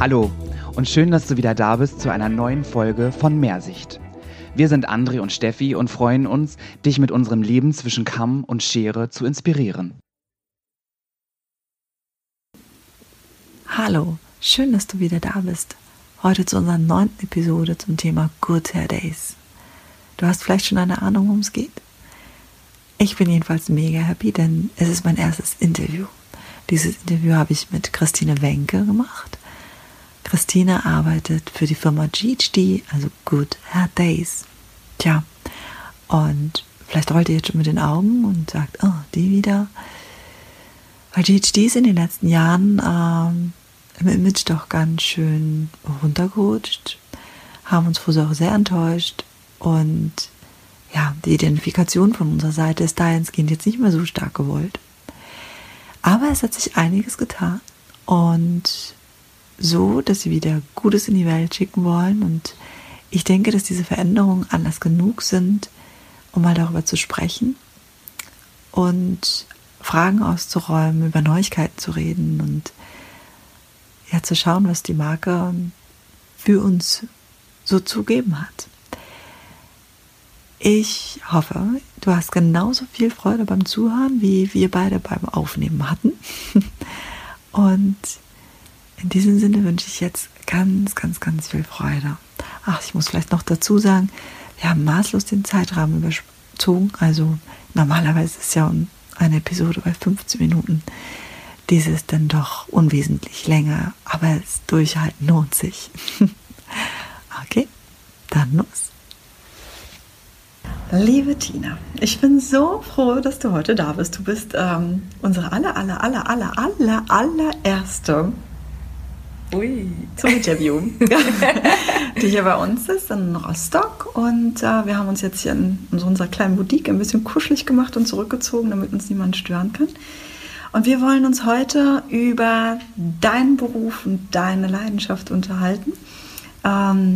Hallo und schön, dass du wieder da bist zu einer neuen Folge von Mehrsicht. Wir sind André und Steffi und freuen uns, dich mit unserem Leben zwischen Kamm und Schere zu inspirieren. Hallo, schön, dass du wieder da bist. Heute zu unserer neunten Episode zum Thema Good Hair Days. Du hast vielleicht schon eine Ahnung, worum es geht? Ich bin jedenfalls mega happy, denn es ist mein erstes Interview. Dieses Interview habe ich mit Christine Wenke gemacht. Christine arbeitet für die Firma GHD, also Good Hair Days. Tja, und vielleicht rollt ihr jetzt schon mit den Augen und sagt, oh, die wieder. Weil GHD ist in den letzten Jahren ähm, im Image doch ganz schön runtergerutscht, haben uns Friseure sehr enttäuscht und ja, die Identifikation von unserer Seite ist dahingehend jetzt nicht mehr so stark gewollt. Aber es hat sich einiges getan und so, dass sie wieder Gutes in die Welt schicken wollen. Und ich denke, dass diese Veränderungen Anlass genug sind, um mal darüber zu sprechen und Fragen auszuräumen, über Neuigkeiten zu reden und ja zu schauen, was die Marke für uns so zugeben hat. Ich hoffe, du hast genauso viel Freude beim Zuhören, wie wir beide beim Aufnehmen hatten. Und in diesem Sinne wünsche ich jetzt ganz, ganz, ganz viel Freude. Ach, ich muss vielleicht noch dazu sagen, wir haben maßlos den Zeitrahmen überzogen. Also normalerweise ist ja eine Episode bei 15 Minuten. Diese ist dann doch unwesentlich länger, aber das Durchhalten lohnt sich. okay, dann los. Liebe Tina, ich bin so froh, dass du heute da bist. Du bist ähm, unsere aller, aller, aller, aller, aller, allererste Ui. zum Interview, die hier bei uns ist in Rostock. Und äh, wir haben uns jetzt hier in, in unserer kleinen Boutique ein bisschen kuschelig gemacht und zurückgezogen, damit uns niemand stören kann. Und wir wollen uns heute über deinen Beruf und deine Leidenschaft unterhalten. Ähm,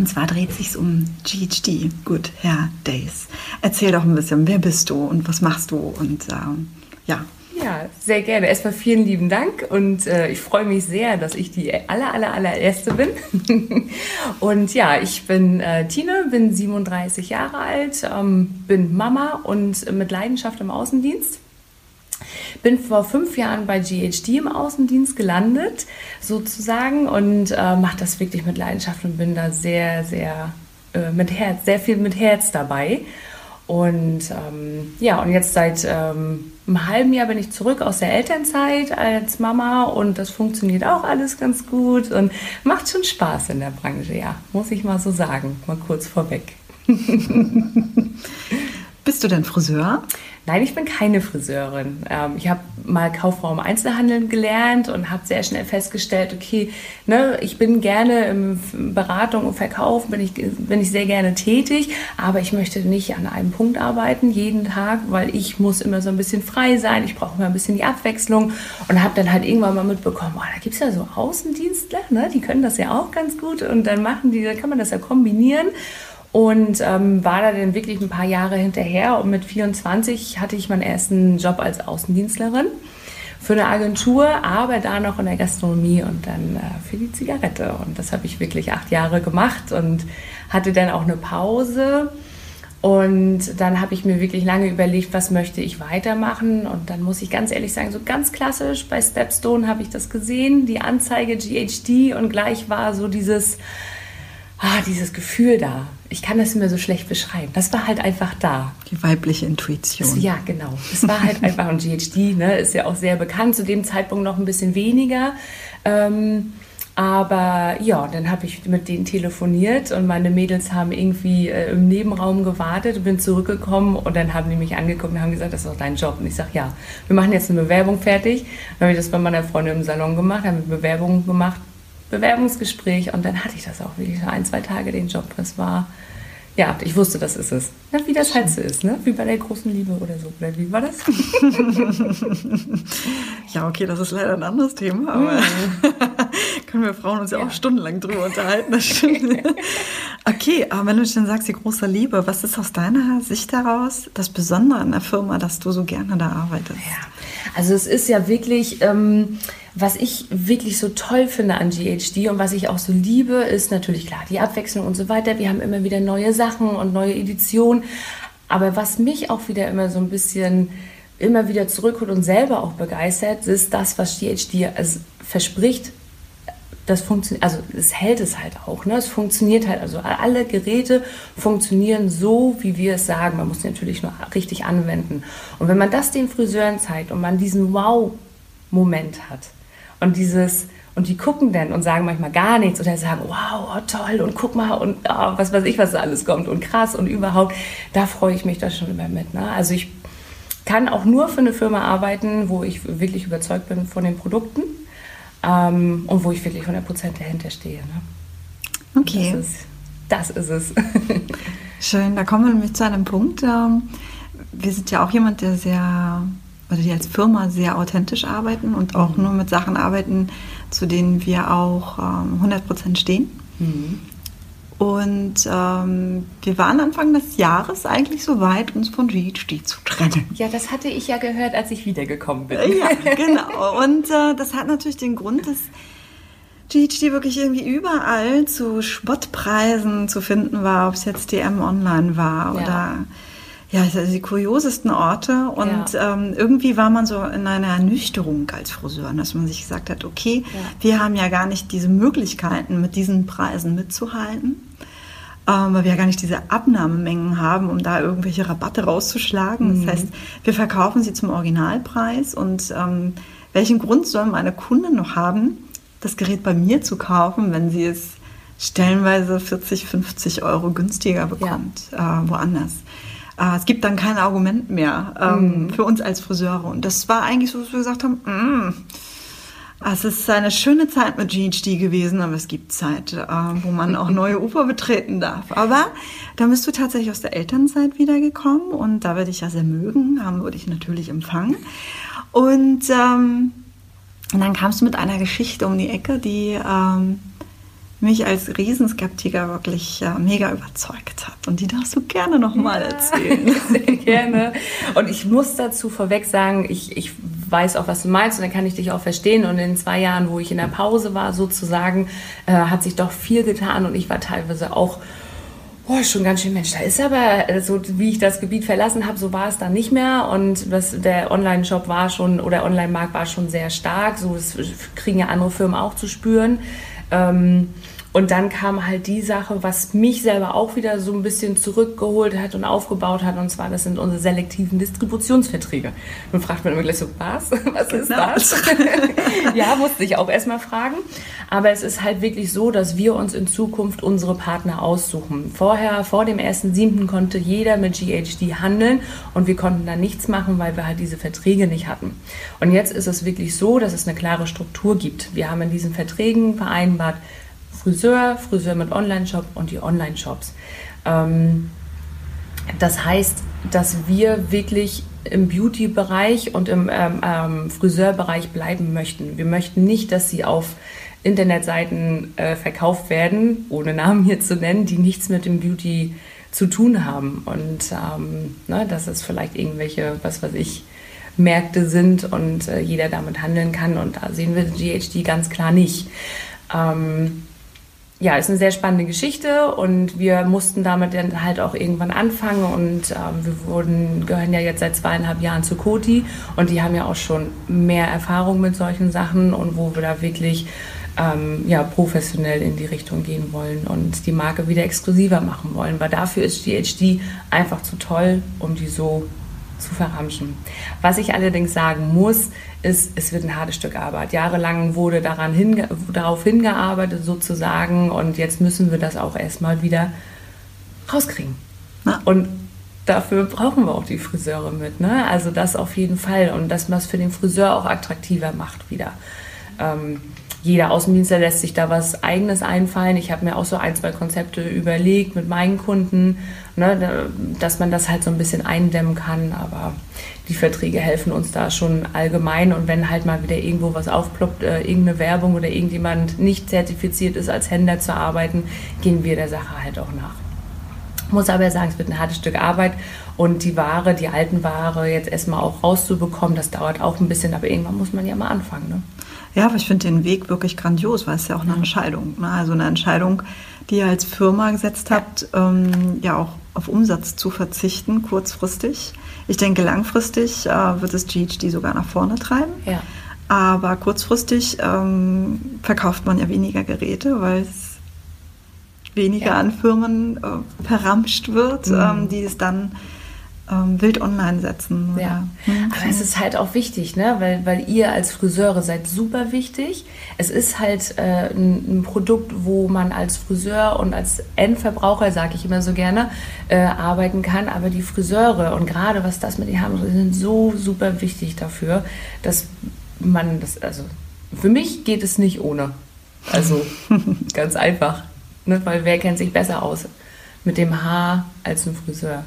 und zwar dreht sich um GHD, Good Hair Days. Erzähl doch ein bisschen, wer bist du und was machst du? Und ähm, ja, ja, sehr gerne. Erstmal vielen lieben Dank und äh, ich freue mich sehr, dass ich die aller, aller, allererste bin. und ja, ich bin äh, Tine, bin 37 Jahre alt, ähm, bin Mama und mit Leidenschaft im Außendienst. Bin vor fünf Jahren bei GHD im Außendienst gelandet, sozusagen, und äh, mache das wirklich mit Leidenschaft und bin da sehr, sehr äh, mit Herz, sehr viel mit Herz dabei. Und ähm, ja, und jetzt seit ähm, einem halben Jahr bin ich zurück aus der Elternzeit als Mama und das funktioniert auch alles ganz gut und macht schon Spaß in der Branche, ja, muss ich mal so sagen, mal kurz vorweg. Bist du denn Friseur? Nein, ich bin keine Friseurin. Ähm, ich habe mal Kauffrau im Einzelhandel gelernt und habe sehr schnell festgestellt, okay, ne, ich bin gerne im Beratung und Verkauf, bin ich, bin ich sehr gerne tätig, aber ich möchte nicht an einem Punkt arbeiten, jeden Tag, weil ich muss immer so ein bisschen frei sein, ich brauche immer ein bisschen die Abwechslung und habe dann halt irgendwann mal mitbekommen, oh, da gibt es ja so Außendienstler, ne, die können das ja auch ganz gut und dann machen die, dann kann man das ja kombinieren und ähm, war da dann wirklich ein paar Jahre hinterher und mit 24 hatte ich meinen ersten Job als Außendienstlerin für eine Agentur, aber da noch in der Gastronomie und dann äh, für die Zigarette. Und das habe ich wirklich acht Jahre gemacht und hatte dann auch eine Pause. Und dann habe ich mir wirklich lange überlegt, was möchte ich weitermachen. Und dann muss ich ganz ehrlich sagen, so ganz klassisch, bei Stepstone habe ich das gesehen, die Anzeige GHD und gleich war so dieses, ah, dieses Gefühl da. Ich kann das immer so schlecht beschreiben. Das war halt einfach da. Die weibliche Intuition. Es, ja, genau. Es war halt einfach, und GHD ne, ist ja auch sehr bekannt, zu dem Zeitpunkt noch ein bisschen weniger. Ähm, aber ja, dann habe ich mit denen telefoniert und meine Mädels haben irgendwie äh, im Nebenraum gewartet und bin zurückgekommen und dann haben die mich angeguckt und haben gesagt, das ist doch dein Job. Und ich sage, ja, wir machen jetzt eine Bewerbung fertig. Dann habe ich das bei meiner Freundin im Salon gemacht, haben eine Bewerbung gemacht Bewerbungsgespräch und dann hatte ich das auch wirklich ein, zwei Tage den Job. Das war, ja, ich wusste, das ist es. Na, wie das halt so ist, ne? Wie bei der großen Liebe oder so. Oder wie war das? ja, okay, das ist leider ein anderes Thema, aber mhm. können wir Frauen uns ja, ja, auch stundenlang drüber unterhalten, das stimmt. Okay, aber wenn du schon sagst, die große Liebe, was ist aus deiner Sicht heraus das Besondere an der Firma, dass du so gerne da arbeitest? Ja, also es ist ja wirklich, ähm, was ich wirklich so toll finde an GHD und was ich auch so liebe, ist natürlich klar die Abwechslung und so weiter. Wir haben immer wieder neue Sachen und neue Editionen. Aber was mich auch wieder immer so ein bisschen immer wieder zurückholt und selber auch begeistert, ist das, was GHD also verspricht, das funktioniert, also es hält es halt auch. Ne? Es funktioniert halt, also alle Geräte funktionieren so, wie wir es sagen. Man muss natürlich nur richtig anwenden. Und wenn man das den Friseuren zeigt und man diesen Wow-Moment hat und dieses, und die gucken dann und sagen manchmal gar nichts oder sagen, wow, oh, toll und guck mal und oh, was weiß ich, was da alles kommt und krass und überhaupt, da freue ich mich da schon immer mit. Ne? Also ich kann auch nur für eine Firma arbeiten, wo ich wirklich überzeugt bin von den Produkten ähm, und wo ich wirklich 100% dahinter stehe. Ne? Okay. Das ist, das ist es. Schön, da kommen wir nämlich zu einem Punkt. Ähm, wir sind ja auch jemand, der sehr, oder die als Firma sehr authentisch arbeiten und auch mhm. nur mit Sachen arbeiten, zu denen wir auch 100% ähm, stehen. Mhm. Und ähm, wir waren Anfang des Jahres eigentlich so weit, uns von GHD zu trennen. Ja, das hatte ich ja gehört, als ich wiedergekommen bin. Ja, genau. Und äh, das hat natürlich den Grund, dass GHD wirklich irgendwie überall zu Spottpreisen zu finden war, ob es jetzt DM Online war ja. oder ja, also die kuriosesten Orte. Und ja. ähm, irgendwie war man so in einer Ernüchterung als Friseur, dass man sich gesagt hat, okay, ja. wir haben ja gar nicht diese Möglichkeiten, mit diesen Preisen mitzuhalten. Ähm, weil wir ja gar nicht diese Abnahmemengen haben, um da irgendwelche Rabatte rauszuschlagen. Mhm. Das heißt, wir verkaufen sie zum Originalpreis. Und ähm, welchen Grund soll meine Kunden noch haben, das Gerät bei mir zu kaufen, wenn sie es stellenweise 40, 50 Euro günstiger bekommt, ja. äh, woanders? Äh, es gibt dann kein Argument mehr ähm, mm. für uns als Friseure. Und das war eigentlich so, dass wir gesagt haben, mm, es ist eine schöne Zeit mit GHD gewesen, aber es gibt Zeit, äh, wo man auch neue Ufer betreten darf. Aber da bist du tatsächlich aus der Elternzeit wiedergekommen und da werde ich ja sehr mögen, haben würde ich natürlich empfangen. Und, ähm, und dann kamst du mit einer Geschichte um die Ecke, die ähm, mich als Riesenskeptiker wirklich äh, mega überzeugt hat. Und die darfst du gerne nochmal ja, erzählen. Sehr gerne. Und ich muss dazu vorweg sagen, ich, ich weiß auch, was du meinst und dann kann ich dich auch verstehen. Und in zwei Jahren, wo ich in der Pause war, sozusagen, äh, hat sich doch viel getan und ich war teilweise auch oh, schon ganz schön, Mensch, da ist aber, äh, so wie ich das Gebiet verlassen habe, so war es dann nicht mehr. Und das, der Online-Shop war schon, oder Online-Markt war schon sehr stark. So, das kriegen ja andere Firmen auch zu spüren. Ähm, und dann kam halt die Sache, was mich selber auch wieder so ein bisschen zurückgeholt hat und aufgebaut hat. Und zwar, das sind unsere selektiven Distributionsverträge. Nun fragt man immer gleich so, was? Was ist genau. das? ja, musste ich auch erstmal fragen. Aber es ist halt wirklich so, dass wir uns in Zukunft unsere Partner aussuchen. Vorher, vor dem 1.7. konnte jeder mit GHD handeln und wir konnten da nichts machen, weil wir halt diese Verträge nicht hatten. Und jetzt ist es wirklich so, dass es eine klare Struktur gibt. Wir haben in diesen Verträgen vereinbart, Friseur, Friseur mit Online-Shop und die Online-Shops. Ähm, das heißt, dass wir wirklich im Beauty-Bereich und im ähm, ähm, Friseurbereich bleiben möchten. Wir möchten nicht, dass sie auf Internetseiten äh, verkauft werden, ohne Namen hier zu nennen, die nichts mit dem Beauty zu tun haben. Und ähm, ne, dass es vielleicht irgendwelche, was weiß ich, Märkte sind und äh, jeder damit handeln kann. Und da sehen wir GHD ganz klar nicht. Ähm, ja, ist eine sehr spannende Geschichte und wir mussten damit dann halt auch irgendwann anfangen und ähm, wir wurden, gehören ja jetzt seit zweieinhalb Jahren zu Koti und die haben ja auch schon mehr Erfahrung mit solchen Sachen und wo wir da wirklich ähm, ja, professionell in die Richtung gehen wollen und die Marke wieder exklusiver machen wollen, weil dafür ist GHD einfach zu toll, um die so zu verramschen. Was ich allerdings sagen muss, ist, es wird ein hartes Stück Arbeit. Jahrelang wurde daran hinge darauf hingearbeitet sozusagen und jetzt müssen wir das auch erstmal wieder rauskriegen. Ja. Und dafür brauchen wir auch die Friseure mit. Ne? Also das auf jeden Fall und das, was für den Friseur auch attraktiver macht wieder. Ähm, jeder Außendienstler lässt sich da was Eigenes einfallen. Ich habe mir auch so ein, zwei Konzepte überlegt mit meinen Kunden, ne, dass man das halt so ein bisschen eindämmen kann. Aber die Verträge helfen uns da schon allgemein. Und wenn halt mal wieder irgendwo was aufploppt, äh, irgendeine Werbung oder irgendjemand nicht zertifiziert ist, als Händler zu arbeiten, gehen wir der Sache halt auch nach. Muss aber sagen, es wird ein hartes Stück Arbeit und die Ware, die alten Ware jetzt erstmal auch rauszubekommen, das dauert auch ein bisschen, aber irgendwann muss man ja mal anfangen. Ne? Ja, aber ich finde den Weg wirklich grandios, weil es ja auch eine Entscheidung. Ne? Also eine Entscheidung, die ihr als Firma gesetzt habt, ähm, ja auch auf Umsatz zu verzichten, kurzfristig. Ich denke, langfristig äh, wird es GHD sogar nach vorne treiben. Ja. Aber kurzfristig ähm, verkauft man ja weniger Geräte, weil es weniger ja. an Firmen äh, verramscht wird, mhm. ähm, die es dann ähm, wild online setzen. Oder? Ja, hm. aber es ist halt auch wichtig, ne? weil, weil ihr als Friseure seid super wichtig. Es ist halt äh, ein, ein, Produkt, wo man als Friseur und als Endverbraucher, sage ich immer so gerne, äh, arbeiten kann. Aber die Friseure und gerade was das mit den Haaren sind so super wichtig dafür, dass man das, also für mich geht es nicht ohne. Also ganz einfach, ne? weil wer kennt sich besser aus mit dem Haar als ein Friseur?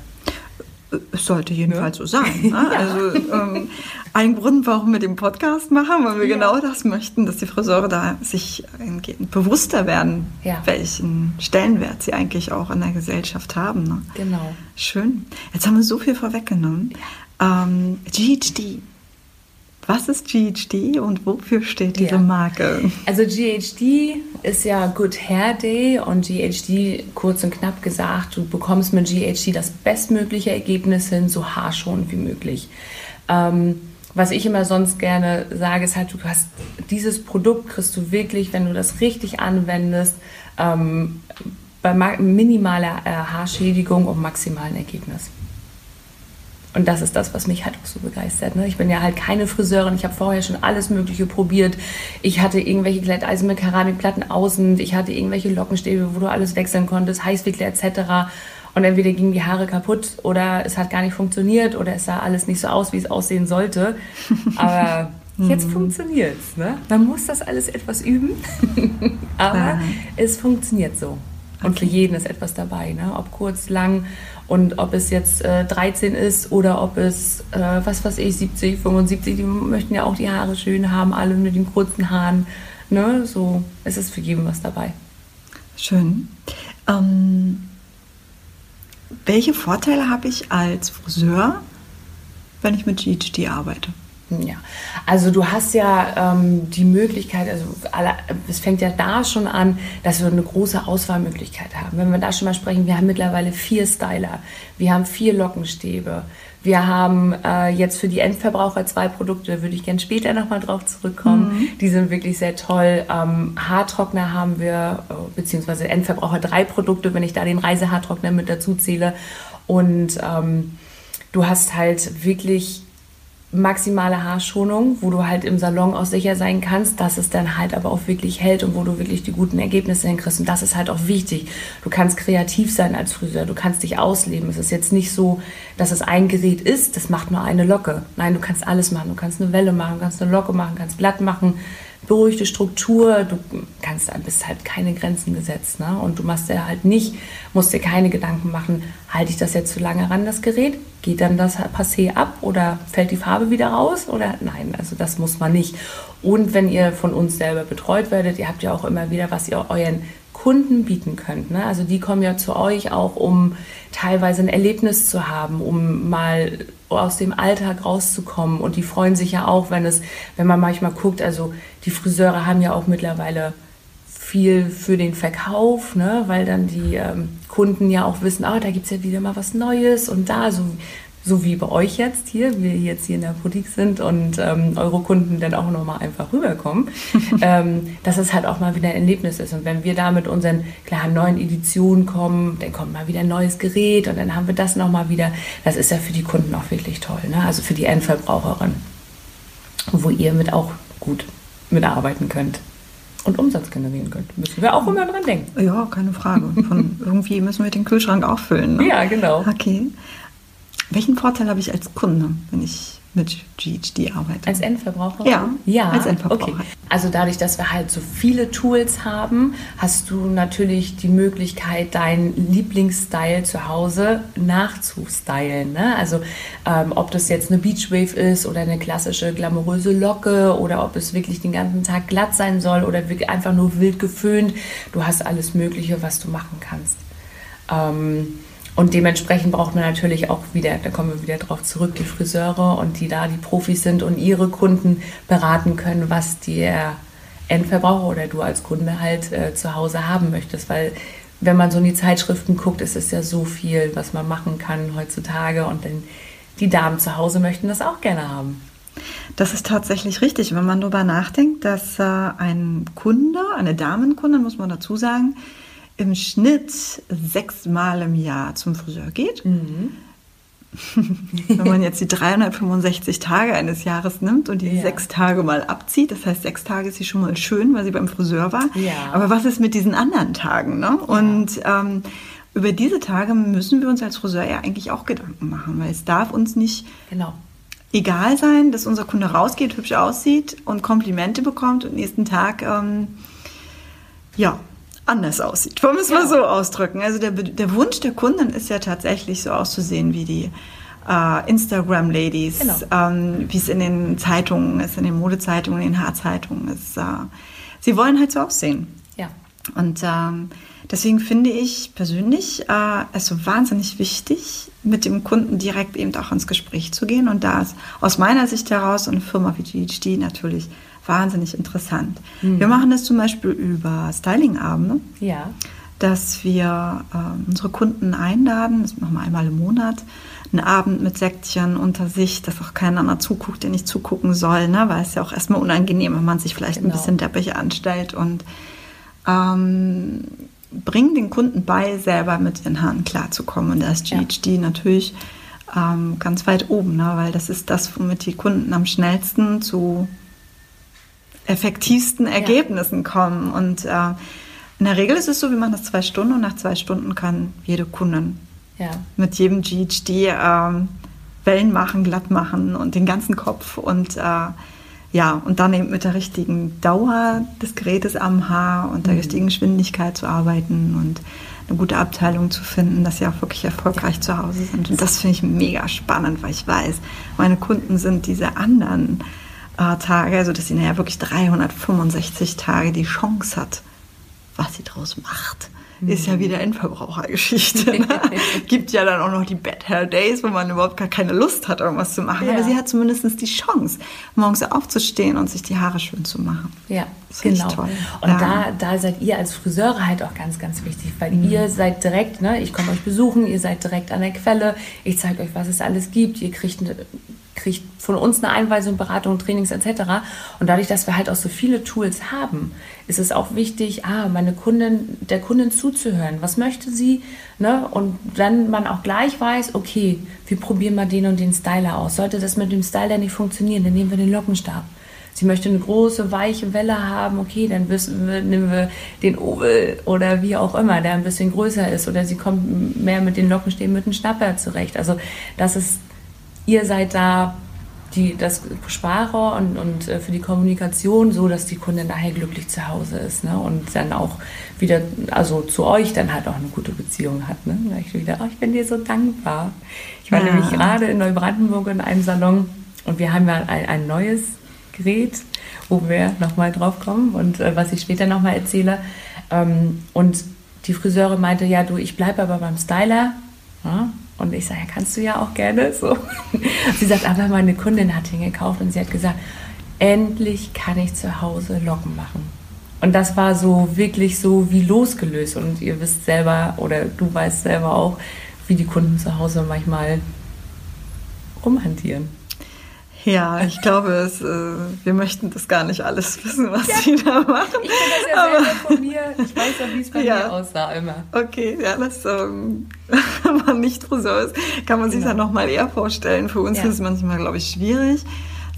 Es sollte jedenfalls ja. so sein. Ne? ja. Also ähm, ein Grund, warum wir den Podcast machen, weil wir ja. genau das möchten, dass die Friseure da sich bewusster werden, welchen Stellenwert sie eigentlich auch in der Gesellschaft haben. Ne? Genau. Schön. Jetzt haben wir so viel vorweggenommen. Ähm, GHD, was ist GHD und wofür steht diese ja. Marke? Also GHD ist ja Good Hair Day und GHD, kurz und knapp gesagt, du bekommst mit GHD das bestmögliche Ergebnis hin, so haarschonend wie möglich. Ähm, was ich immer sonst gerne sage, ist halt, du hast dieses Produkt, kriegst du wirklich, wenn du das richtig anwendest, ähm, bei minimaler äh, Haarschädigung und maximalen Ergebnis. Und das ist das, was mich halt auch so begeistert. Ne? Ich bin ja halt keine Friseurin. Ich habe vorher schon alles Mögliche probiert. Ich hatte irgendwelche Glätteisen mit Keramikplatten außen. Ich hatte irgendwelche Lockenstäbe, wo du alles wechseln konntest, Heißwickler etc. Und entweder gingen die Haare kaputt oder es hat gar nicht funktioniert oder es sah alles nicht so aus, wie es aussehen sollte. Aber jetzt funktioniert es. Ne? Man muss das alles etwas üben. Aber ja. es funktioniert so. Und okay. für jeden ist etwas dabei, ne? ob kurz, lang und ob es jetzt äh, 13 ist oder ob es, äh, was weiß ich, 70, 75, die möchten ja auch die Haare schön haben, alle mit den kurzen Haaren. Ne? So, es ist für jeden was dabei. Schön. Ähm, welche Vorteile habe ich als Friseur, wenn ich mit GHD arbeite? Ja, also du hast ja ähm, die Möglichkeit, also alle, es fängt ja da schon an, dass wir eine große Auswahlmöglichkeit haben. Wenn wir da schon mal sprechen, wir haben mittlerweile vier Styler, wir haben vier Lockenstäbe, wir haben äh, jetzt für die Endverbraucher zwei Produkte, da würde ich gerne später nochmal drauf zurückkommen. Mhm. Die sind wirklich sehr toll. Ähm, Haartrockner haben wir, äh, beziehungsweise Endverbraucher drei Produkte, wenn ich da den Reisehaartrockner mit dazu zähle. Und ähm, du hast halt wirklich maximale Haarschonung, wo du halt im Salon auch sicher sein kannst, dass es dann halt aber auch wirklich hält und wo du wirklich die guten Ergebnisse hinkriegst. Und das ist halt auch wichtig. Du kannst kreativ sein als Friseur, du kannst dich ausleben. Es ist jetzt nicht so, dass es ein Gerät ist, das macht nur eine Locke. Nein, du kannst alles machen. Du kannst eine Welle machen, kannst eine Locke machen, kannst glatt machen, beruhigte Struktur, du kannst, bist halt keine Grenzen gesetzt. Ne? Und du machst dir halt nicht, musst dir keine Gedanken machen, halte ich das jetzt zu lange ran, das Gerät? Geht dann das Passé ab oder fällt die Farbe wieder raus? Oder nein, also das muss man nicht. Und wenn ihr von uns selber betreut werdet, ihr habt ja auch immer wieder, was ihr euren Kunden bieten könnt. Ne? Also die kommen ja zu euch auch, um teilweise ein Erlebnis zu haben, um mal aus dem Alltag rauszukommen. Und die freuen sich ja auch, wenn es, wenn man manchmal guckt, also die Friseure haben ja auch mittlerweile viel für den Verkauf, ne? weil dann die ähm, Kunden ja auch wissen, ah, da gibt es ja wieder mal was Neues und da, so so wie bei euch jetzt hier, wir jetzt hier in der Boutique sind und ähm, eure Kunden dann auch nochmal einfach rüberkommen, ähm, dass es halt auch mal wieder ein Erlebnis ist. Und wenn wir da mit unseren klar neuen Editionen kommen, dann kommt mal wieder ein neues Gerät und dann haben wir das nochmal wieder. Das ist ja für die Kunden auch wirklich toll, ne? also für die Endverbraucherin, wo ihr mit auch gut mitarbeiten könnt und Umsatz generieren könnt. Müssen wir auch immer dran denken. Ja, keine Frage. Von irgendwie müssen wir den Kühlschrank auch füllen. Ne? Ja, genau. Okay. Welchen Vorteil habe ich als Kunde, wenn ich mit GHD arbeite? Als Endverbraucher? Ja, ja, als Endverbraucher. Okay. Also dadurch, dass wir halt so viele Tools haben, hast du natürlich die Möglichkeit, deinen Lieblingsstyle zu Hause nachzustylen. Ne? Also ähm, ob das jetzt eine Beachwave ist oder eine klassische glamouröse Locke oder ob es wirklich den ganzen Tag glatt sein soll oder wirklich einfach nur wild geföhnt. Du hast alles Mögliche, was du machen kannst. Ähm, und dementsprechend braucht man natürlich auch wieder, da kommen wir wieder drauf zurück, die Friseure und die da die Profis sind und ihre Kunden beraten können, was der Endverbraucher oder du als Kunde halt äh, zu Hause haben möchtest. Weil wenn man so in die Zeitschriften guckt, ist es ja so viel, was man machen kann heutzutage und dann die Damen zu Hause möchten das auch gerne haben. Das ist tatsächlich richtig, wenn man darüber nachdenkt, dass äh, ein Kunde, eine Damenkunde, muss man dazu sagen, im Schnitt sechsmal im Jahr zum Friseur geht. Mhm. Wenn man jetzt die 365 Tage eines Jahres nimmt und die ja. sechs Tage mal abzieht, das heißt, sechs Tage ist sie schon mal schön, weil sie beim Friseur war. Ja. Aber was ist mit diesen anderen Tagen? Ne? Und ähm, über diese Tage müssen wir uns als Friseur ja eigentlich auch Gedanken machen, weil es darf uns nicht genau. egal sein, dass unser Kunde rausgeht, hübsch aussieht und Komplimente bekommt und nächsten Tag ähm, ja, anders aussieht. Wollen wir es ja. mal so ausdrücken? Also der, der Wunsch der Kunden ist ja tatsächlich so auszusehen wie die äh, Instagram-Ladies, genau. ähm, wie es in den Zeitungen ist, in den Modezeitungen, in den Haarzeitungen ist. Äh, sie wollen halt so aussehen. Ja. Und ähm, deswegen finde ich persönlich äh, es so wahnsinnig wichtig, mit dem Kunden direkt eben auch ins Gespräch zu gehen. Und da ist aus meiner Sicht heraus eine Firma wie GHD natürlich wahnsinnig interessant. Mhm. Wir machen das zum Beispiel über Stylingabende. Ja. Dass wir äh, unsere Kunden einladen, das machen wir einmal im Monat, einen Abend mit Säckchen unter sich, dass auch keiner anderer zuguckt, der nicht zugucken soll, ne? weil es ja auch erstmal unangenehm, wenn man sich vielleicht genau. ein bisschen deppig anstellt und ähm, bringen den Kunden bei, selber mit den Haaren klarzukommen. Und da ist GHD ja. natürlich ähm, ganz weit oben, ne? weil das ist das, womit die Kunden am schnellsten zu effektivsten Ergebnissen ja. kommen. Und äh, in der Regel ist es so, wir machen das zwei Stunden und nach zwei Stunden kann jede Kundin ja. mit jedem GHD äh, Wellen machen, glatt machen und den ganzen Kopf und äh, ja, und dann eben mit der richtigen Dauer des Gerätes am Haar und der mhm. richtigen Geschwindigkeit zu arbeiten und eine gute Abteilung zu finden, dass sie auch wirklich erfolgreich zu Hause sind. Und das finde ich mega spannend, weil ich weiß, meine Kunden sind diese anderen äh, Tage, also dass sie nachher wirklich 365 Tage die Chance hat, was sie daraus macht. Ist ja wieder Endverbrauchergeschichte. Ne? Gibt ja dann auch noch die Bad Hair Days, wo man überhaupt gar keine Lust hat, irgendwas zu machen. Ja. Aber sie hat zumindest die Chance, morgens aufzustehen und sich die Haare schön zu machen. Ja, genau. Toll. Und ja. da, da seid ihr als Friseure halt auch ganz, ganz wichtig, weil mhm. ihr seid direkt, ne, ich komme euch besuchen, ihr seid direkt an der Quelle, ich zeige euch, was es alles gibt, ihr kriegt eine kriegt von uns eine Einweisung, Beratung, Trainings etc. Und dadurch, dass wir halt auch so viele Tools haben, ist es auch wichtig, ah, meine Kundin, der Kundin zuzuhören. Was möchte sie? Ne? Und dann man auch gleich weiß, okay, wir probieren mal den und den Styler aus. Sollte das mit dem Styler nicht funktionieren, dann nehmen wir den Lockenstab. Sie möchte eine große, weiche Welle haben, okay, dann wir, nehmen wir den Oval oder wie auch immer, der ein bisschen größer ist. Oder sie kommt mehr mit den Lockenstäben mit dem Schnapper zurecht. Also das ist ihr seid da die, das Sprache und, und äh, für die Kommunikation so, dass die Kundin daher glücklich zu Hause ist ne? und dann auch wieder, also zu euch dann halt auch eine gute Beziehung hat. Ne? Da ich wieder, oh, ich bin dir so dankbar. Ich war ja. nämlich gerade in Neubrandenburg in einem Salon und wir haben ja ein, ein neues Gerät, wo wir nochmal drauf kommen und äh, was ich später nochmal erzähle. Ähm, und die Friseure meinte, ja du, ich bleibe aber beim Styler. Ja? Und ich sage, ja, kannst du ja auch gerne. So. Sie sagt, aber meine Kundin hat ihn gekauft und sie hat gesagt, endlich kann ich zu Hause Locken machen. Und das war so wirklich so wie losgelöst. Und ihr wisst selber, oder du weißt selber auch, wie die Kunden zu Hause manchmal rumhantieren. Ja, ich glaube, es, äh, wir möchten das gar nicht alles wissen, was ja. die da machen. Ich kenne das ja Aber, selber von mir. Ich weiß ja, wie es bei ja. mir aussah immer. Okay, ja, das, ähm, wenn man nicht Friseur ist, kann man sich genau. das nochmal eher vorstellen. Für uns ja. ist es manchmal, glaube ich, schwierig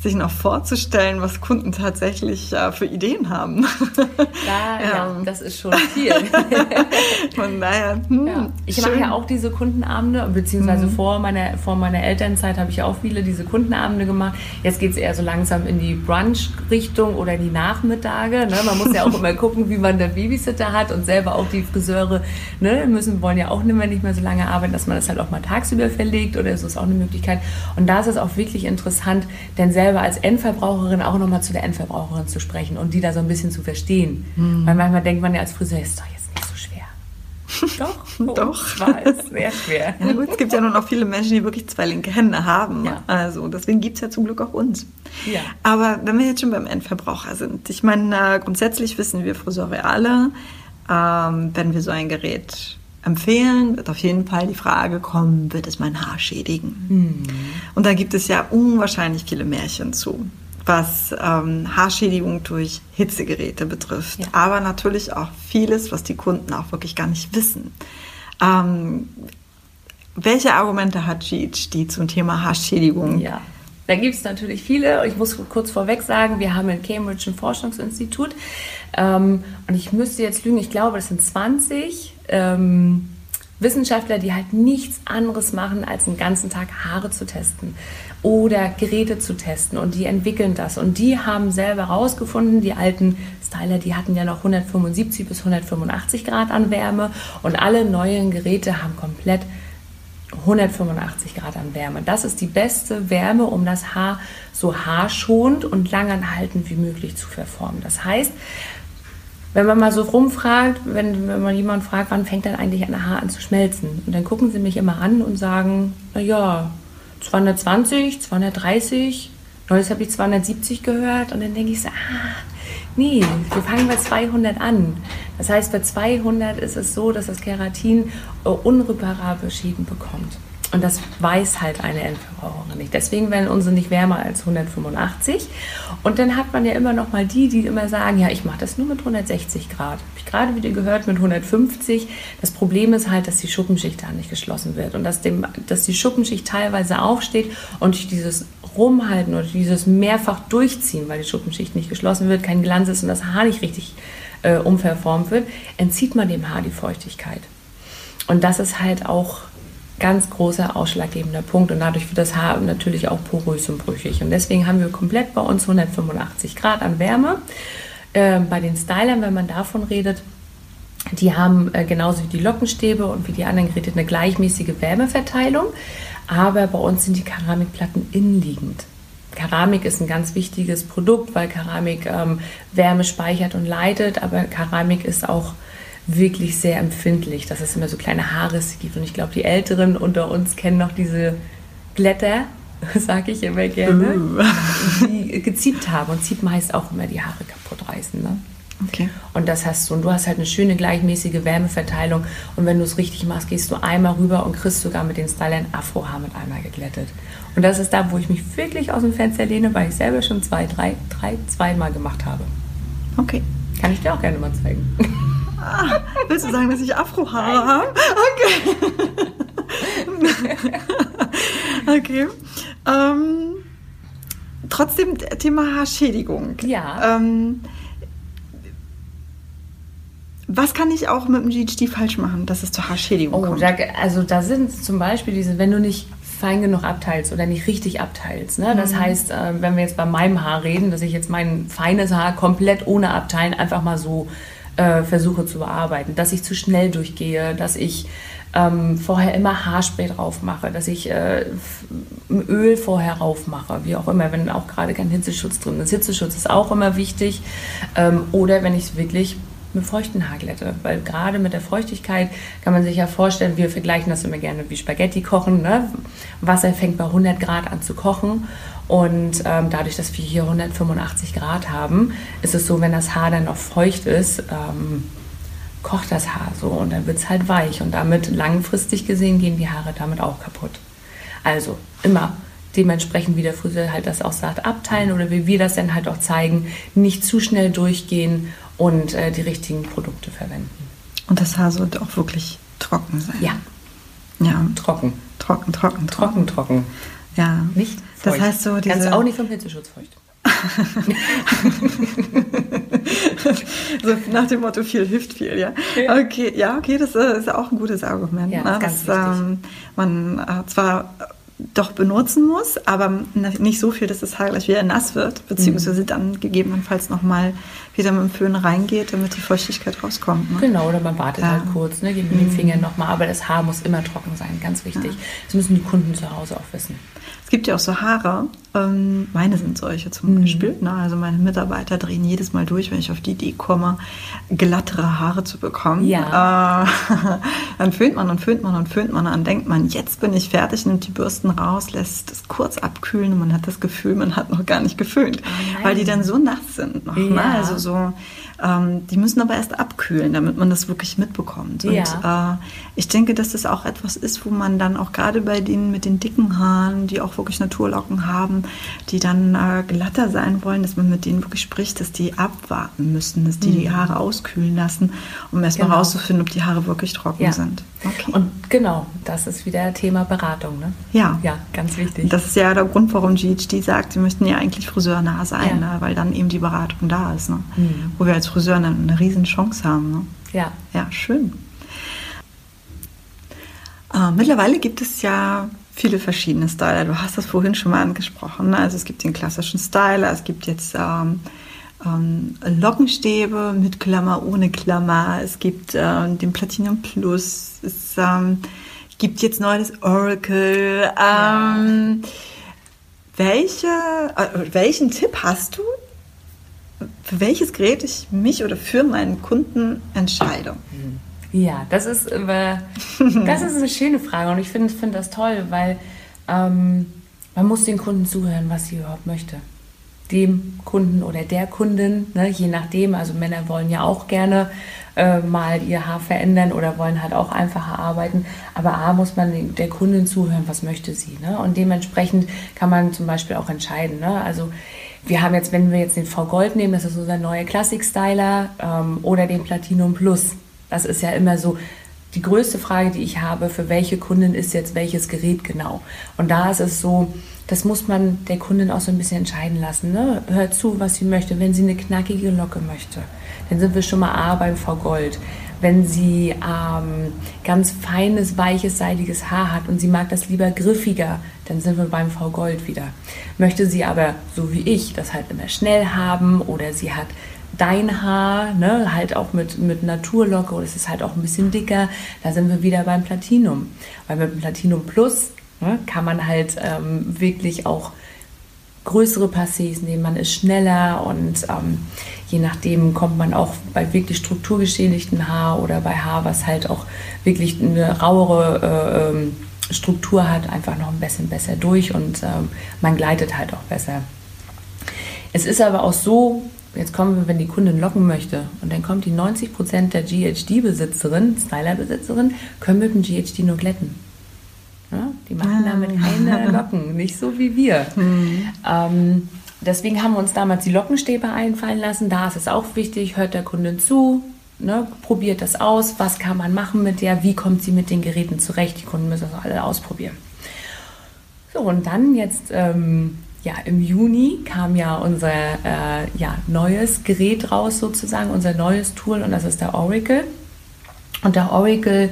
sich noch vorzustellen, was Kunden tatsächlich äh, für Ideen haben. Da, ja, das ist schon viel. Von daher, hm, ja. Ich mache ja auch diese Kundenabende, beziehungsweise mhm. vor, meiner, vor meiner Elternzeit habe ich auch viele diese Kundenabende gemacht. Jetzt geht es eher so langsam in die Brunch-Richtung oder in die Nachmittage. Ne? Man muss ja auch immer gucken, wie man den Babysitter hat und selber auch die Friseure ne, müssen, wollen ja auch nicht mehr, nicht mehr so lange arbeiten, dass man das halt auch mal tagsüber verlegt oder so ist auch eine Möglichkeit. Und da ist es auch wirklich interessant, denn selber als Endverbraucherin auch nochmal zu der Endverbraucherin zu sprechen und die da so ein bisschen zu verstehen. Mhm. Weil manchmal denkt man ja als Friseur, ist doch jetzt nicht so schwer. Doch, doch. War es sehr schwer. Ja, gut, es gibt ja nun auch viele Menschen, die wirklich zwei linke Hände haben. Ja. Also deswegen gibt es ja zum Glück auch uns. Ja. Aber wenn wir jetzt schon beim Endverbraucher sind, ich meine, grundsätzlich wissen wir Friseure alle, ähm, wenn wir so ein Gerät empfehlen, wird auf jeden Fall die Frage kommen, wird es mein Haar schädigen? Mhm. Und da gibt es ja unwahrscheinlich viele Märchen zu, was ähm, Haarschädigung durch Hitzegeräte betrifft. Ja. Aber natürlich auch vieles, was die Kunden auch wirklich gar nicht wissen. Ähm, welche Argumente hat GHD zum Thema Haarschädigung? Ja. Da gibt es natürlich viele. Ich muss kurz vorweg sagen, wir haben in Cambridge ein Forschungsinstitut. Ähm, und ich müsste jetzt lügen, ich glaube, das sind 20 ähm, Wissenschaftler, die halt nichts anderes machen, als den ganzen Tag Haare zu testen oder Geräte zu testen und die entwickeln das und die haben selber herausgefunden, die alten Styler, die hatten ja noch 175 bis 185 Grad an Wärme und alle neuen Geräte haben komplett 185 Grad an Wärme. Das ist die beste Wärme, um das Haar so haarschonend und langanhaltend wie möglich zu verformen. Das heißt, wenn man mal so rumfragt, wenn, wenn man jemanden fragt, wann fängt dann eigentlich ein Haar an zu schmelzen? Und dann gucken sie mich immer an und sagen, naja, 220, 230, neues habe ich 270 gehört. Und dann denke ich so, ah, nee, wir fangen bei 200 an. Das heißt, bei 200 ist es so, dass das Keratin äh, unreparable Schäden bekommt. Und das weiß halt eine Endverbraucherin nicht. Deswegen werden unsere nicht wärmer als 185. Und dann hat man ja immer noch mal die, die immer sagen, ja, ich mache das nur mit 160 Grad. Habe ich gerade wieder gehört mit 150. Das Problem ist halt, dass die Schuppenschicht da nicht geschlossen wird und dass, dem, dass die Schuppenschicht teilweise aufsteht und durch dieses Rumhalten oder dieses mehrfach durchziehen, weil die Schuppenschicht nicht geschlossen wird, kein Glanz ist und das Haar nicht richtig äh, umverformt wird, entzieht man dem Haar die Feuchtigkeit. Und das ist halt auch ganz großer ausschlaggebender Punkt und dadurch wird das Haar natürlich auch porös und brüchig. Und deswegen haben wir komplett bei uns 185 Grad an Wärme. Äh, bei den Stylern, wenn man davon redet, die haben äh, genauso wie die Lockenstäbe und wie die anderen Geräte eine gleichmäßige Wärmeverteilung, aber bei uns sind die Keramikplatten innenliegend. Keramik ist ein ganz wichtiges Produkt, weil Keramik ähm, Wärme speichert und leitet, aber Keramik ist auch wirklich sehr empfindlich, dass es immer so kleine Haarrisse gibt. Und ich glaube, die Älteren unter uns kennen noch diese Blätter, sage ich immer gerne, uh. die geziebt haben. Und Ziepen heißt auch immer die Haare kaputt reißen. Ne? Okay. Und das hast du. Und du hast halt eine schöne gleichmäßige Wärmeverteilung. Und wenn du es richtig machst, gehst du einmal rüber und kriegst sogar mit den Stylern Afrohaar mit einmal geglättet. Und das ist da, wo ich mich wirklich aus dem Fenster lehne, weil ich selber schon zwei, drei, drei, zweimal gemacht habe. Okay. Kann ich dir auch gerne mal zeigen. Ah, willst du sagen, dass ich Afrohaare habe? Okay. okay. Ähm, trotzdem Thema Haarschädigung. Ja. Ähm, was kann ich auch mit dem GHD falsch machen, dass es zur Haarschädigung oh, kommt? Da, also da sind zum Beispiel diese, wenn du nicht fein genug abteilst oder nicht richtig abteilst. Ne? Das mhm. heißt, äh, wenn wir jetzt bei meinem Haar reden, dass ich jetzt mein feines Haar komplett ohne Abteilen einfach mal so äh, versuche zu bearbeiten, dass ich zu schnell durchgehe, dass ich ähm, vorher immer Haarspray drauf mache, dass ich äh, Öl vorher rauf mache, wie auch immer, wenn auch gerade kein Hitzeschutz drin ist. Hitzeschutz ist auch immer wichtig. Ähm, oder wenn ich es wirklich mit feuchten Haar glätte, weil gerade mit der Feuchtigkeit kann man sich ja vorstellen, wir vergleichen das immer gerne wie Spaghetti kochen. Ne? Wasser fängt bei 100 Grad an zu kochen und ähm, dadurch, dass wir hier 185 Grad haben, ist es so, wenn das Haar dann noch feucht ist, ähm, kocht das Haar so und dann wird es halt weich. Und damit langfristig gesehen gehen die Haare damit auch kaputt. Also immer dementsprechend, wie der Friseur halt das auch sagt, abteilen oder wie wir das dann halt auch zeigen, nicht zu schnell durchgehen und äh, die richtigen Produkte verwenden. Und das Haar sollte auch wirklich trocken sein. Ja. Ja. Trocken. Trocken, trocken, trocken. Trocken, trocken. Ja. Nicht Das heißt so diese- Ganz auch nicht vom Hitzeschutz feucht. so nach dem Motto, viel hilft viel, ja. Ja. Okay, ja, okay, das äh, ist auch ein gutes Argument. Ja, ne? dass ähm, man äh, zwar doch benutzen muss, aber nicht so viel, dass das Haar gleich wieder nass wird, beziehungsweise Mhm. dann gegebenenfalls nochmal wieder mit dem Föhn reingeht, damit die Feuchtigkeit rauskommt. Ne? Genau, oder man wartet Ja. halt kurz, ne, geht mit den Fingern nochmal, aber das Haar muss immer trocken sein, ganz wichtig. Das müssen die Kunden zu Hause auch wissen. Es gibt ja auch so Haare, ähm, meine sind solche zum Mhm. Beispiel. Ne? Also meine Mitarbeiter drehen jedes Mal durch, wenn ich auf die Idee komme, glattere Haare zu bekommen. Ja. Äh, dann föhnt man und föhnt man und föhnt man, dann denkt man, jetzt bin ich fertig, nimmt die Bürsten raus, lässt es kurz abkühlen und man hat das Gefühl, man hat noch gar nicht geföhnt, nein. weil die dann so nass sind. Noch, ne? Ja. Also so, ähm, die müssen aber erst abkühlen, damit man das wirklich mitbekommt. Und Ja. äh, ich denke, dass das auch etwas ist, wo man dann auch gerade bei denen mit den dicken Haaren, die auch wirklich Naturlocken haben, die dann äh, glatter sein wollen, dass man mit denen wirklich spricht, dass die abwarten müssen, dass die die Haare auskühlen lassen, um erstmal Genau. rauszufinden, ob die Haare wirklich trocken Ja. sind. Okay. Und genau, das ist wieder Thema Beratung, ne? Ja. Ja, ganz wichtig. das ist ja der Grund, warum GHD sagt, sie möchten ja eigentlich friseurnah sein, Ja. ne? weil dann eben die Beratung da ist. Ne? Mhm. Wo wir als Friseur eine, eine riesen Chance haben. Ne? ja. Ja, schön. Äh, mittlerweile gibt es ja viele verschiedene Styler. Du hast das vorhin schon mal angesprochen. Ne? Also es gibt den klassischen Styler, es gibt jetzt ähm, ähm, Lockenstäbe mit Klammer, ohne Klammer, es gibt ähm, den Platinum Plus, es ähm, gibt jetzt neu das Oracle. Ähm, welche, äh, welchen Tipp hast du, für welches Gerät ich mich oder für meinen Kunden entscheide? Ja, das ist, äh, das ist eine schöne Frage und ich finde find das toll, weil ähm, man muss den Kunden zuhören, was sie überhaupt möchte. Dem Kunden oder der Kundin, ne, je nachdem. Also Männer wollen ja auch gerne äh, mal ihr Haar verändern oder wollen halt auch einfacher arbeiten. Aber A muss man der Kundin zuhören, was möchte sie. Ne? Und dementsprechend kann man zum Beispiel auch entscheiden. Ne? Also wir haben jetzt, wenn wir jetzt den V Gold nehmen, das ist unser neuer Classic-Styler, ähm, oder den Platinum Plus. Das ist ja immer so die größte Frage, die ich habe, für welche Kundin ist jetzt welches Gerät genau. Und da ist es so, das muss man der Kundin auch so ein bisschen entscheiden lassen. Ne? Hört zu, was sie möchte. Wenn sie eine knackige Locke möchte, dann sind wir schon mal A beim V Gold. Wenn sie ähm, ganz feines, weiches, seidiges Haar hat und sie mag das lieber griffiger, dann sind wir beim V Gold wieder. Möchte sie aber, so wie ich, das halt immer schnell haben oder sie hat dein Haar, ne, halt auch mit, mit Naturlocke oder es ist halt auch ein bisschen dicker, da sind wir wieder beim Platinum. Weil mit Platinum Plus ne, kann man halt ähm, wirklich auch größere Passés nehmen, man ist schneller und ähm, je nachdem kommt man auch bei wirklich strukturgeschädigten Haar oder bei Haar, was halt auch wirklich eine rauere äh, ähm, Struktur hat, einfach noch ein bisschen besser durch und ähm, man gleitet halt auch besser. Es ist aber auch so, jetzt kommen wir, wenn die Kundin locken möchte und dann kommt die 90% der GHD-Besitzerin, Styler-Besitzerin, können mit dem GHD nur glätten. Ja, die machen damit keine Locken, nicht so wie wir. Ähm, deswegen haben wir uns damals die Lockenstäbe einfallen lassen. Da ist es auch wichtig, hört der Kundin zu, ne, probiert das aus, was kann man machen mit der, wie kommt sie mit den Geräten zurecht. Die Kunden müssen das alle ausprobieren. So, und dann jetzt ähm, ja, im Juni kam ja unser äh, ja, neues Gerät raus, sozusagen, unser neues Tool, und das ist der Oracle. Und der Oracle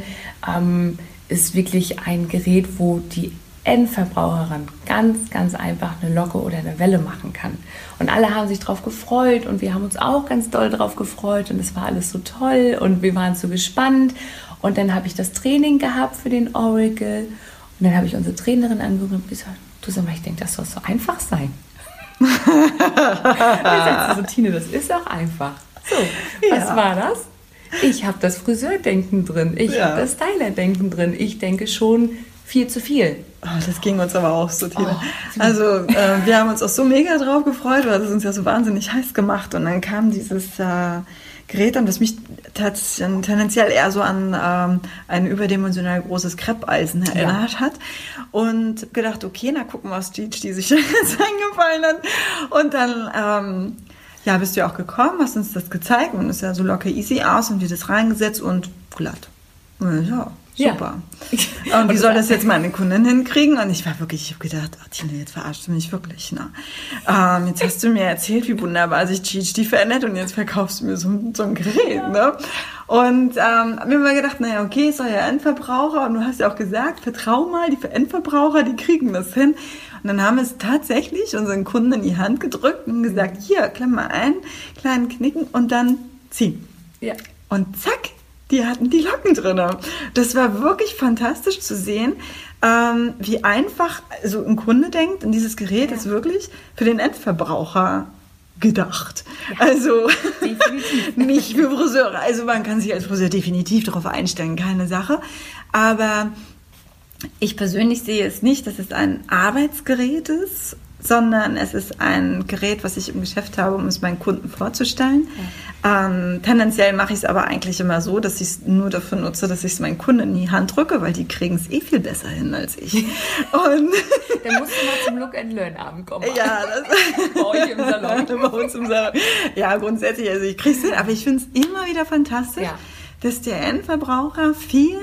ähm, ist wirklich ein Gerät, wo die Endverbraucherin ganz, ganz einfach eine Locke oder eine Welle machen kann. Und alle haben sich drauf gefreut und wir haben uns auch ganz doll drauf gefreut und es war alles so toll und wir waren so gespannt. Und dann habe ich das Training gehabt für den Oracle und dann habe ich unsere Trainerin angeguckt und gesagt, du sag mal, ich denke, das soll so einfach sein. ich sagte so, Tine, das ist auch einfach. So, was Ja. war das? Ich habe das Friseurdenken drin, ich Ja. habe das Stylerdenken drin. Ich denke schon viel zu viel. Oh, das ging uns aber auch so, Tina. Oh. Also, äh, wir haben uns auch so mega drauf gefreut, weil es uns ja so wahnsinnig heiß gemacht. Und dann kam dieses äh, Gerät an, das mich tendenziell eher so an ähm, ein überdimensional großes Kreppeisen erinnert hat. Und gedacht, okay, na gucken, was GHD sich jetzt eingefallen hat. Und dann, ähm, ja, bist du ja auch gekommen, hast uns das gezeigt und ist ja so locker easy aus und wir das reingesetzt und glatt. Ja, Super. Ja. Und wie soll das jetzt meine Kundin hinkriegen? Und ich war wirklich, ich habe gedacht, oh, Tina, jetzt verarschst du mich wirklich. Ne? Ähm, jetzt hast du mir erzählt, wie wunderbar sich GHD verändert und jetzt verkaufst du mir so, so ein Gerät. Ne? Und ähm, mir mal gedacht, naja, okay, ist ja Endverbraucher und du hast ja auch gesagt, vertrau mal, die Endverbraucher, die kriegen das hin. Und dann haben wir es tatsächlich unseren Kunden in die Hand gedrückt und gesagt, hier, klemm mal ein, kleinen Knicken und dann ziehen. Ja. Und zack, die hatten die Locken drin. Das war wirklich fantastisch zu sehen, ähm, wie einfach so ein Kunde denkt. Und dieses Gerät ja. ist wirklich für den Endverbraucher gedacht. Ja, also nicht für Friseure. Also man kann sich als Friseur definitiv darauf einstellen, keine Sache. Aber ich persönlich sehe es nicht, dass es ein Arbeitsgerät ist, sondern es ist ein Gerät, was ich im Geschäft habe, um es meinen Kunden vorzustellen. Ja. Ähm, tendenziell mache ich es aber eigentlich immer so, dass ich es nur dafür nutze, dass ich es meinen Kunden in die Hand drücke, weil die kriegen es eh viel besser hin als ich. Und Der muss mal zum Look and Learn Abend kommen. Ja, das bei euch im Salon. bei uns im Salon. Ja, grundsätzlich, also ich kriege es hin, aber ich finde es immer wieder fantastisch, ja. dass der Endverbraucher viel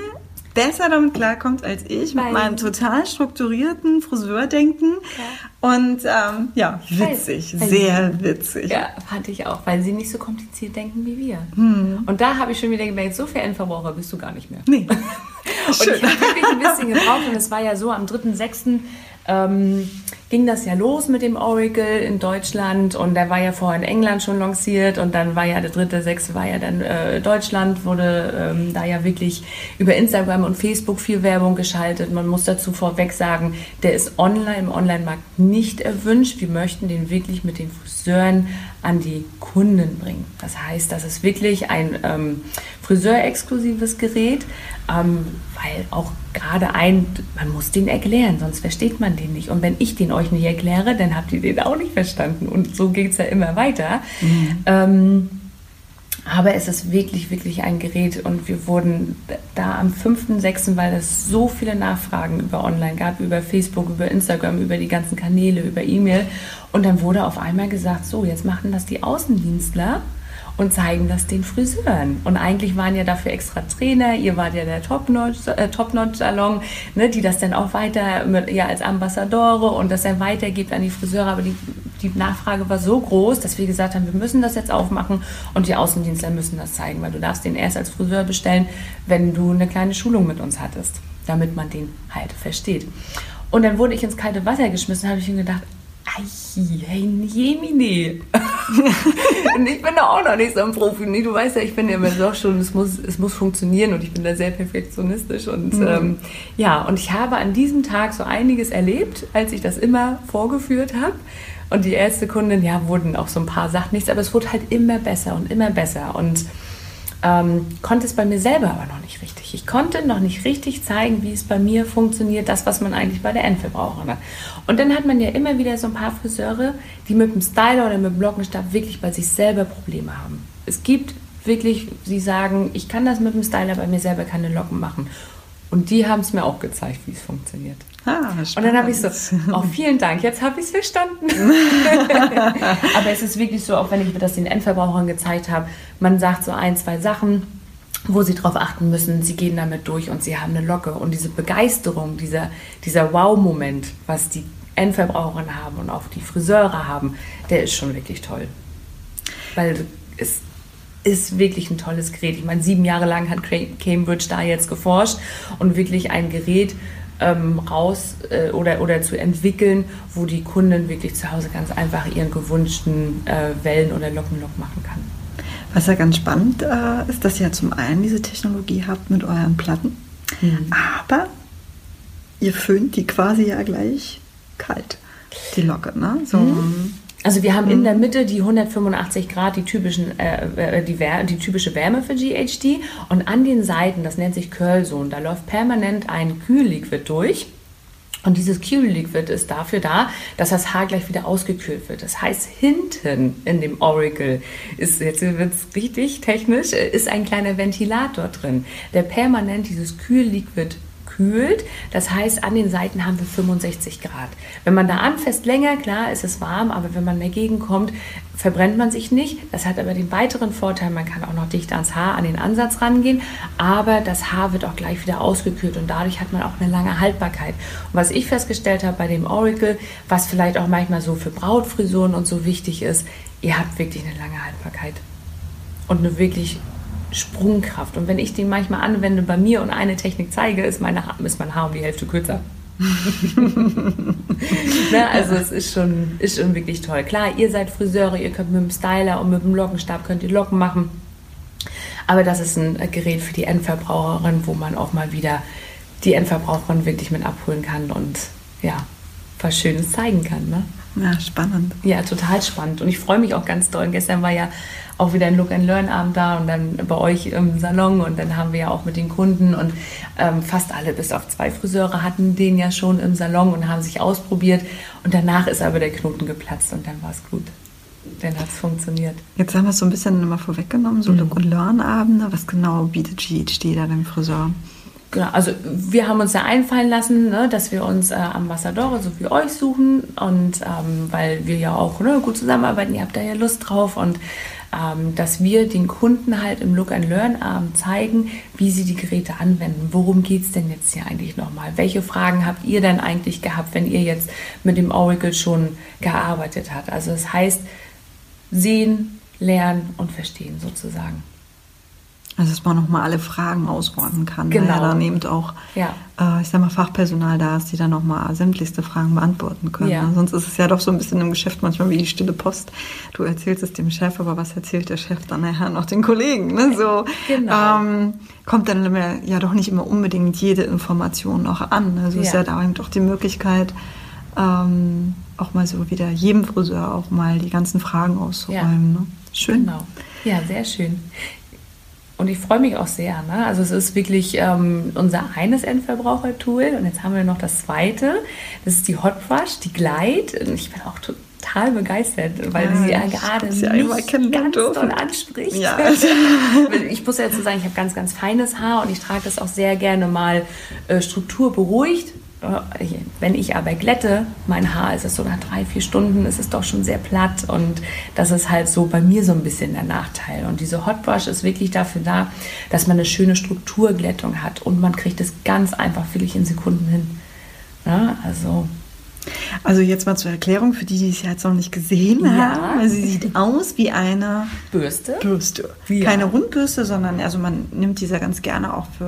besser damit klarkommt als ich, Weil mit meinem total strukturierten Friseurdenken. Ja. Und ähm, ja, witzig, Weil, sehr witzig. Ja, fand ich auch, weil sie nicht so kompliziert denken wie wir. Hm. Und da habe ich schon wieder gemerkt, so viel Endverbraucher bist du gar nicht mehr. Nee. und Schön. ich habe wirklich ein bisschen gebraucht und es war ja so am 3.6 ähm, ging das ja los mit dem Oracle in Deutschland und der war ja vorher in England schon lanciert und dann war ja der dritte, sechste war ja dann äh, Deutschland, wurde ähm, da ja wirklich über Instagram und Facebook viel Werbung geschaltet. Man muss dazu vorweg sagen, der ist online im Online-Markt nicht erwünscht. Wir möchten den wirklich mit den Friseuren an die Kunden bringen. Das heißt, das ist wirklich ein ähm, Friseur-exklusives Gerät, ähm, weil auch gerade ein, man muss den erklären, sonst versteht man den nicht. Und wenn ich den euch nicht erkläre, dann habt ihr den auch nicht verstanden. Und so geht es ja immer weiter. Mhm. Ähm, aber es ist wirklich, wirklich ein Gerät und wir wurden da am 5.6., weil es so viele Nachfragen über online gab, über Facebook, über Instagram, über die ganzen Kanäle, über E-Mail. Und dann wurde auf einmal gesagt, so, jetzt machen das die Außendienstler und zeigen das den Friseuren. Und eigentlich waren ja dafür extra Trainer, ihr wart ja der Top-Notch-Salon, äh, Top ne, die das dann auch weiter mit, ja, als Ambassadore und das dann weitergibt an die Friseure. Aber die, die Nachfrage war so groß, dass wir gesagt haben, wir müssen das jetzt aufmachen und die Außendienstler müssen das zeigen, weil du darfst den erst als Friseur bestellen, wenn du eine kleine Schulung mit uns hattest, damit man den halt versteht. Und dann wurde ich ins kalte Wasser geschmissen, habe ich mir gedacht, Ei, hey, Jemine. und ich bin da auch noch nicht so ein Profi. Nee, du weißt ja, ich bin ja immer so schon, es muss, es muss funktionieren und ich bin da sehr perfektionistisch. Und mhm. ähm, ja, und ich habe an diesem Tag so einiges erlebt, als ich das immer vorgeführt habe. Und die erste Kundin, ja, wurden auch so ein paar Sachen nichts, aber es wurde halt immer besser und immer besser. Und ähm, konnte es bei mir selber aber noch nicht richtig. Ich konnte noch nicht richtig zeigen, wie es bei mir funktioniert, das, was man eigentlich bei der Endverbraucherin hat. Und dann hat man ja immer wieder so ein paar Friseure, die mit dem Styler oder mit dem Lockenstab wirklich bei sich selber Probleme haben. Es gibt wirklich, sie sagen, ich kann das mit dem Styler bei mir selber keine Locken machen. Und die haben es mir auch gezeigt, wie es funktioniert. Ah, und dann habe ich so, oh, vielen Dank, jetzt habe ich es verstanden. Aber es ist wirklich so, auch wenn ich das den Endverbrauchern gezeigt habe, man sagt so ein, zwei Sachen, wo sie darauf achten müssen, sie gehen damit durch und sie haben eine Locke. Und diese Begeisterung, dieser, dieser Wow-Moment, was die Endverbraucherinnen haben und auch die Friseure haben, der ist schon wirklich toll. Weil es ist wirklich ein tolles Gerät. Ich meine, sieben Jahre lang hat Cambridge da jetzt geforscht und wirklich ein Gerät, ähm, raus äh, oder, oder zu entwickeln, wo die Kundin wirklich zu Hause ganz einfach ihren gewünschten äh, Wellen- oder Lockenlock machen kann. Was ja ganz spannend äh, ist, dass ihr zum einen diese Technologie habt mit euren Platten, mhm. aber ihr föhnt die quasi ja gleich kalt, die Locke. Ne? So, mhm. Also wir haben in der mhm. Mitte die 185 Grad, die, typischen, äh, äh, die, die, typische Wärme für GHD und an den Seiten, das nennt sich Curl Zone, da läuft permanent ein Kühlliquid durch. Und dieses Kühlliquid ist dafür da, dass das Haar gleich wieder ausgekühlt wird. Das heißt, hinten in dem Oracle ist, jetzt wird es richtig technisch, ist ein kleiner Ventilator drin, der permanent dieses Kühlliquid kühlt. Das heißt, an den Seiten haben wir 65 Grad. Wenn man da anfasst länger, klar, ist es warm, aber wenn man dagegen kommt, verbrennt man sich nicht. Das hat aber den weiteren Vorteil, man kann auch noch dicht ans Haar, an den Ansatz rangehen, aber das Haar wird auch gleich wieder ausgekühlt und dadurch hat man auch eine lange Haltbarkeit. Und was ich festgestellt habe bei dem Oracle, was vielleicht auch manchmal so für Brautfrisuren und so wichtig ist, ihr habt wirklich eine lange Haltbarkeit und eine wirklich Sprungkraft. Und wenn ich den manchmal anwende bei mir und eine Technik zeige, ist, meine, ist mein Haar um die Hälfte kürzer. ne, also es ist schon, ist schon wirklich toll. Klar, ihr seid Friseure, ihr könnt mit dem Styler und mit dem Lockenstab könnt ihr Locken machen. Aber das ist ein Gerät für die Endverbraucherin, wo man auch mal wieder die Endverbraucherin wirklich mit abholen kann und ja, was Schönes zeigen kann. Ne? Ja, spannend. Ja, total spannend. Und ich freue mich auch ganz doll. Und gestern war ja auch wieder ein Look and Learn Abend da und dann bei euch im Salon und dann haben wir ja auch mit den Kunden und ähm, fast alle bis auf zwei Friseure hatten den ja schon im Salon und haben sich ausprobiert und danach ist aber der Knoten geplatzt und dann war es gut. Dann hat es funktioniert. Jetzt haben wir es so ein bisschen immer vorweggenommen, so mhm. Look and Learn Abende. Was genau bietet GHD da dem Friseur? Genau, also wir haben uns ja einfallen lassen, ne, dass wir uns äh, Ambassadore so wie euch suchen und ähm, weil wir ja auch ne, gut zusammenarbeiten, ihr habt da ja Lust drauf und ähm, dass wir den Kunden halt im Look and Learn Abend zeigen, wie sie die Geräte anwenden. Worum geht es denn jetzt hier eigentlich nochmal? Welche Fragen habt ihr denn eigentlich gehabt, wenn ihr jetzt mit dem Oracle schon gearbeitet habt? Also das heißt, sehen, lernen und verstehen sozusagen. Also dass man nochmal alle Fragen ausräumen kann. Genau. Weil ja dann eben auch, ja. äh, ich sag mal, Fachpersonal da ist, die dann nochmal sämtlichste Fragen beantworten können. Ja. Ne? Sonst ist es ja doch so ein bisschen im Geschäft manchmal wie die stille Post. Du erzählst es dem Chef, aber was erzählt der Chef dann nachher noch den Kollegen? Ne? So Genau. ähm, kommt dann ja doch nicht immer unbedingt jede Information noch an. Also Ja. ist ja da eben doch die Möglichkeit, ähm, auch mal so wieder jedem Friseur auch mal die ganzen Fragen auszuräumen. Ne? Schön. Genau. Ja, sehr schön. Und ich freue mich auch sehr. Ne? Also es ist wirklich ähm, unser eines Endverbraucher-Tool und jetzt haben wir noch das zweite. Das ist die Hot Brush, die Glide. Und ich bin auch total begeistert, weil Ja, sie ja gerade mich ganz doll anspricht. Ja. ich muss ja dazu sagen, ich habe ganz, ganz feines Haar und ich trage das auch sehr gerne mal äh, strukturberuhigt. Wenn ich aber glätte, mein Haar ist es so nach drei, vier Stunden, ist es doch schon sehr platt und das ist halt so bei mir so ein bisschen der Nachteil. Und diese Hot Brush ist wirklich dafür da, dass man eine schöne Strukturglättung hat und man kriegt es ganz einfach wirklich in Sekunden hin. Ja, also Also jetzt mal zur Erklärung für die, die es jetzt noch nicht gesehen Ja. haben. Also sie sieht aus wie eine Bürste. Bürste. Ja. Keine Rundbürste, sondern also man nimmt diese ganz gerne auch für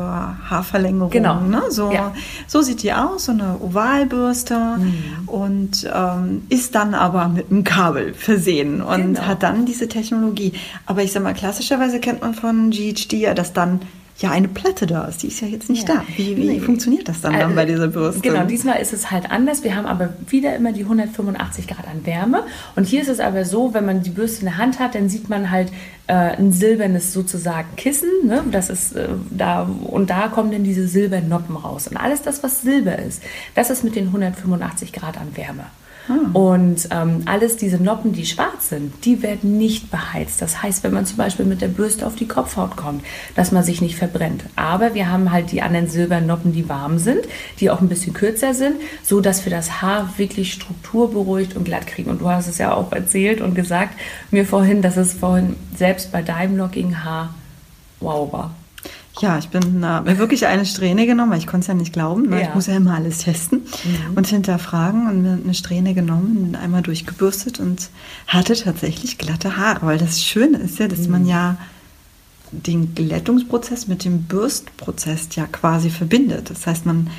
Haarverlängerung. Genau. Ne? So, Ja. so sieht die aus, so eine Ovalbürste Mhm. und ähm, ist dann aber mit einem Kabel versehen und Genau. hat dann diese Technologie. Aber ich sag mal, klassischerweise kennt man von GHD ja, dass dann ja eine Platte da ist. Die ist ja jetzt nicht Ja. da. Wie, wie Nee. funktioniert das dann, dann Also, bei dieser Bürste? Genau, diesmal ist es halt anders. Wir haben aber wieder immer die 185 Grad an Wärme. Und hier ist es aber so, wenn man die Bürste in der Hand hat, dann sieht man halt äh, ein silbernes sozusagen Kissen. Ne? Das ist äh, da und da kommen dann diese silbernen Noppen raus. Und alles das, was Silber ist, das ist mit den 185 Grad an Wärme. Und ähm, alles diese Noppen, die schwarz sind, die werden nicht beheizt. Das heißt, wenn man zum Beispiel mit der Bürste auf die Kopfhaut kommt, dass man sich nicht verbrennt. Aber wir haben halt die anderen silbernen Noppen, die warm sind, die auch ein bisschen kürzer sind, so dass wir das Haar wirklich strukturberuhigt und glatt kriegen. Und du hast es ja auch erzählt und gesagt mir vorhin, dass es vorhin selbst bei deinem lockigen Haar wow war. Ja, ich bin äh, mir wirklich eine Strähne genommen, weil ich konnte es ja nicht glauben. Ne? Ja. Ich muss ja immer alles testen und hinterfragen und mir eine Strähne genommen, einmal durchgebürstet und hatte tatsächlich glatte Haare. Weil das Schöne ist ja, dass man ja den Glättungsprozess mit dem Bürstprozess ja quasi verbindet. Das heißt, man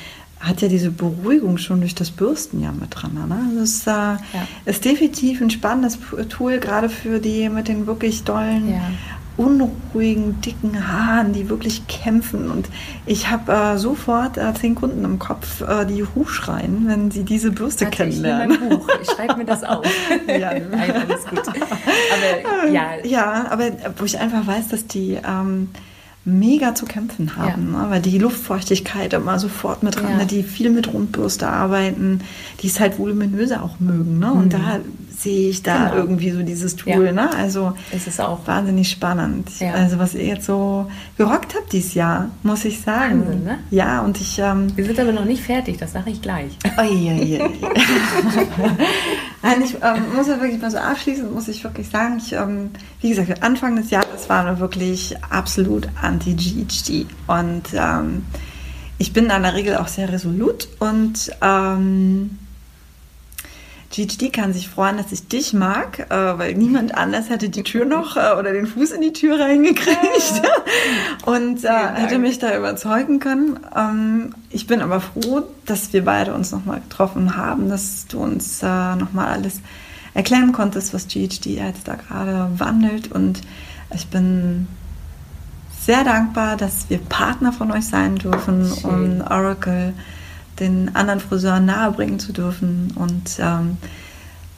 hat ja diese Beruhigung schon durch das Bürsten ja mit dran. Ne? Also es ist, äh, ist definitiv ein spannendes Tool, gerade für die mit den wirklich dollen Ja. Unruhigen, dicken Haaren, die wirklich kämpfen. Und ich habe äh, sofort äh, zehn Kunden im Kopf, äh, die Huch schreien, wenn sie diese Bürste Warte, ich kennenlernen. Buch. Ich schreibe mir das auf. Ja. Nein, alles gut. Aber ja, Ja, aber wo ich einfach weiß, dass die ähm, mega zu kämpfen haben, ne? weil die Luftfeuchtigkeit immer sofort mit dran, Ja. ne? die viel mit Rundbürste arbeiten, die es halt voluminöser auch mögen. Ne? Mhm. Und da sehe ich da Genau. irgendwie so dieses Tool. Ja. Ne? Also Es ist auch wahnsinnig spannend. Ja. Also was ihr jetzt so gerockt habt dieses Jahr, muss ich sagen. Wahnsinn, ne? Ja, und ich ähm, Wir sind aber noch nicht fertig, das sage ich gleich. Uiuiui. Nein, ich ähm, muss ja wirklich mal so abschließend, muss ich wirklich sagen, ich, ähm, wie gesagt, Anfang des Jahres waren wir wirklich absolut anti-GHD und ähm, ich bin in der Regel auch sehr resolut und GHD kann sich freuen, dass ich dich mag, äh, weil niemand anders hätte die Tür noch äh, oder den Fuß in die Tür reingekriegt und äh, hätte mich da überzeugen können. Ähm, ich bin aber froh, dass wir beide uns nochmal getroffen haben, dass du uns äh, nochmal alles erklären konntest, was GHD jetzt da gerade wandelt und ich bin sehr dankbar, dass wir Partner von euch sein dürfen, Schön. um Oracle den anderen Friseuren nahebringen zu dürfen und ähm,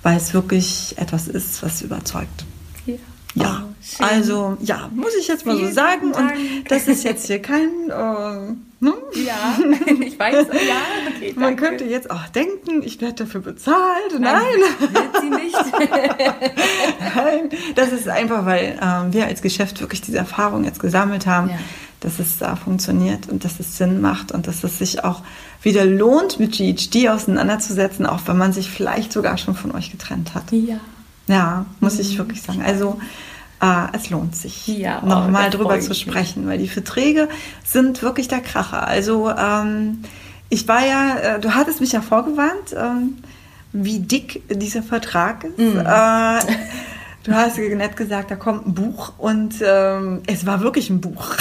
weil es wirklich etwas ist, was überzeugt. Ja, Ja, Oh, also ja, muss ich jetzt mal so Vielen sagen Dank. und das ist jetzt hier kein, äh, ne? Ja, ich weiß, ja, okay, man könnte jetzt auch denken, ich werde dafür bezahlt. Nein, Nein, wird sie nicht. Nein, das ist einfach, weil ähm, wir als Geschäft wirklich diese Erfahrung jetzt gesammelt haben, Ja. Dass es da funktioniert und dass es Sinn macht und dass es sich auch wieder lohnt, mit GHD auseinanderzusetzen, auch wenn man sich vielleicht sogar schon von euch getrennt hat. Ja. Ja, muss ich wirklich sagen. Also äh, es lohnt sich, Ja, oh, nochmal drüber zu mich. sprechen, weil die Verträge sind wirklich der Kracher. Also ähm, ich war ja, äh, du hattest mich ja vorgewarnt, ähm, wie dick dieser Vertrag ist. Mhm. Äh, du hast nett gesagt, da kommt ein Buch und ähm, es war wirklich ein Buch.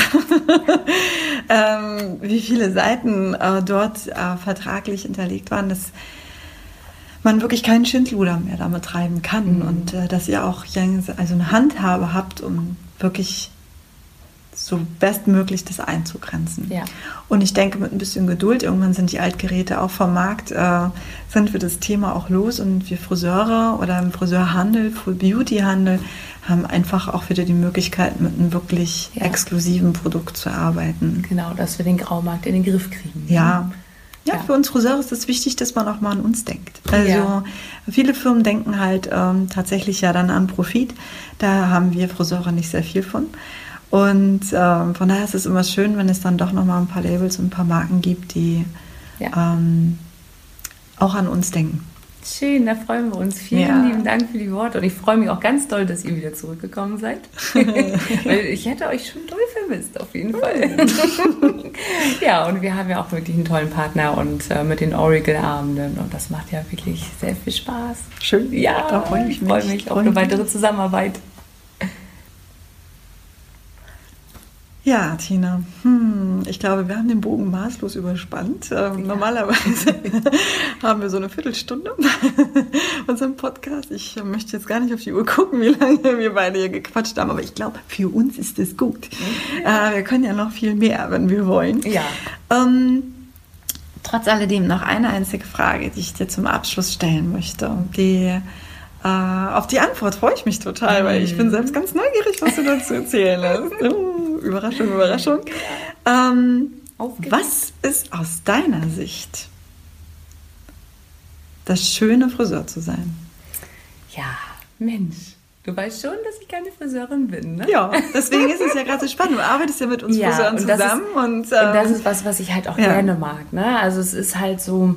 ähm, wie viele Seiten äh, dort äh, vertraglich hinterlegt waren, das man wirklich keinen Schindluder mehr damit treiben kann Mhm. und äh, dass ihr auch also eine Handhabe habt, um wirklich so bestmöglich das einzugrenzen. Ja. Und ich denke, mit ein bisschen Geduld, irgendwann sind die Altgeräte auch vom Markt, äh, sind wir das Thema auch los und wir Friseure oder im Friseurhandel, Full Beauty Handel, haben einfach auch wieder die Möglichkeit, mit einem wirklich Ja. exklusiven Produkt zu arbeiten. Genau, dass wir den Graumarkt in den Griff kriegen. Ja. Ja, Ja. für uns Friseure ist es wichtig, dass man auch mal an uns denkt. Also viele Firmen denken halt ähm, tatsächlich ja dann an Profit. Da haben wir Friseure nicht sehr viel von. Und ähm, von daher ist es immer schön, wenn es dann doch noch mal ein paar Labels und ein paar Marken gibt, die Ja. ähm, auch an uns denken. Schön, da freuen wir uns. Vielen Ja. lieben Dank für die Worte. Und ich freue mich auch ganz doll, dass ihr wieder zurückgekommen seid. Weil ich hätte euch schon doll vermisst, auf jeden Fall. ja, und wir haben ja auch wirklich einen tollen Partner und äh, mit den Oracle-Abenden. Und das macht ja wirklich sehr viel Spaß. Schön. Ja, da freue ich ich mich. freue mich auf eine weitere Zusammenarbeit. Ja, Tina, hm, ich glaube, wir haben den Bogen maßlos überspannt. Ähm, Normalerweise haben wir so eine Viertelstunde unseren Podcast. Ich äh, möchte jetzt gar nicht auf die Uhr gucken, wie lange wir beide hier gequatscht haben, aber ich glaube, für uns ist es gut. Äh, wir können ja noch viel mehr, wenn wir wollen. Ja. Ähm, trotz alledem noch eine einzige Frage, die ich dir zum Abschluss stellen möchte. Die, äh, auf die Antwort freue ich mich total, weil ich bin selbst ganz neugierig, was du dazu erzählen hast. Überraschung, Überraschung. Ähm, Aufgeregt. was ist aus deiner Sicht das schöne Friseur zu sein? Ja, Mensch. Du weißt schon, dass ich keine Friseurin bin, ne? Ja, deswegen ist es ja gerade so spannend. Du arbeitest ja mit uns Friseuren und das zusammen. Ist, und, und das ähm, ist was, was ich halt auch ja. gerne mag. Ne? Also es ist halt so,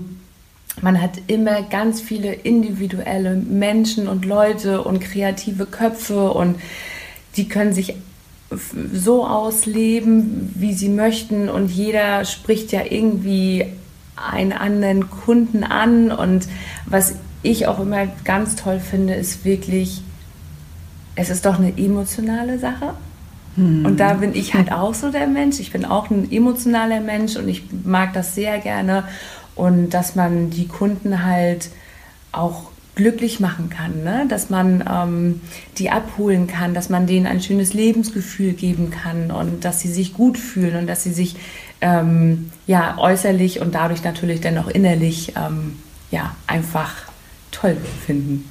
man hat immer ganz viele individuelle Menschen und Leute und kreative Köpfe und die können sich so ausleben, wie sie möchten und jeder spricht ja irgendwie einen anderen Kunden an und was ich auch immer ganz toll finde, ist wirklich, es ist doch eine emotionale Sache. Und da bin ich halt auch so der Mensch. Ich bin auch ein emotionaler Mensch und ich mag das sehr gerne. Und dass man die Kunden halt auch glücklich machen kann, ne? dass man ähm, die abholen kann, dass man denen ein schönes Lebensgefühl geben kann und dass sie sich gut fühlen und dass sie sich ähm, ja äußerlich und dadurch natürlich dann auch innerlich ähm, ja einfach toll finden.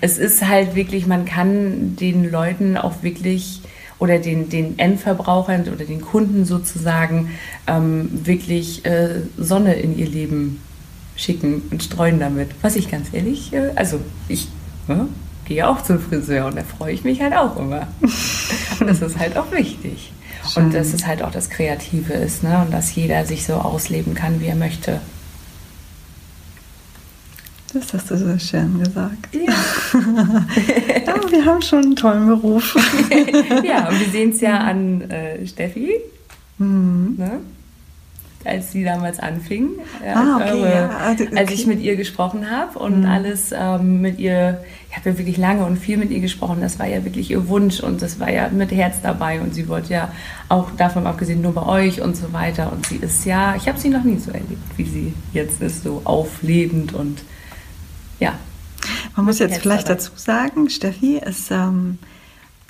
Es ist halt wirklich, man kann den Leuten auch wirklich oder den, den Endverbrauchern oder den Kunden sozusagen ähm, wirklich äh, Sonne in ihr Leben schicken und streuen damit. Was ich ganz ehrlich, äh, also ich ne, gehe auch zum Friseur und da freue ich mich halt auch immer. und das ist halt auch wichtig. Schön. Und dass es halt auch das Kreative ist ne? und dass jeder sich so ausleben kann, wie er möchte. Das hast du so schön gesagt. Ja. ja wir haben schon einen tollen Beruf. ja, und wir sehen es ja an äh, Steffi. Mhm. Ne? Als sie damals anfing, ah, okay, eure, ja. also, okay. als ich mit ihr gesprochen habe und mhm. alles ähm, mit ihr, ich habe ja wirklich lange und viel mit ihr gesprochen, das war ja wirklich ihr Wunsch und das war ja mit Herz dabei und sie wollte ja auch davon abgesehen nur bei euch und so weiter und sie ist ja, ich habe sie noch nie so erlebt, wie sie jetzt ist, so auflebend und ja. Man muss jetzt vielleicht dabei. dazu sagen, Steffi ist ähm,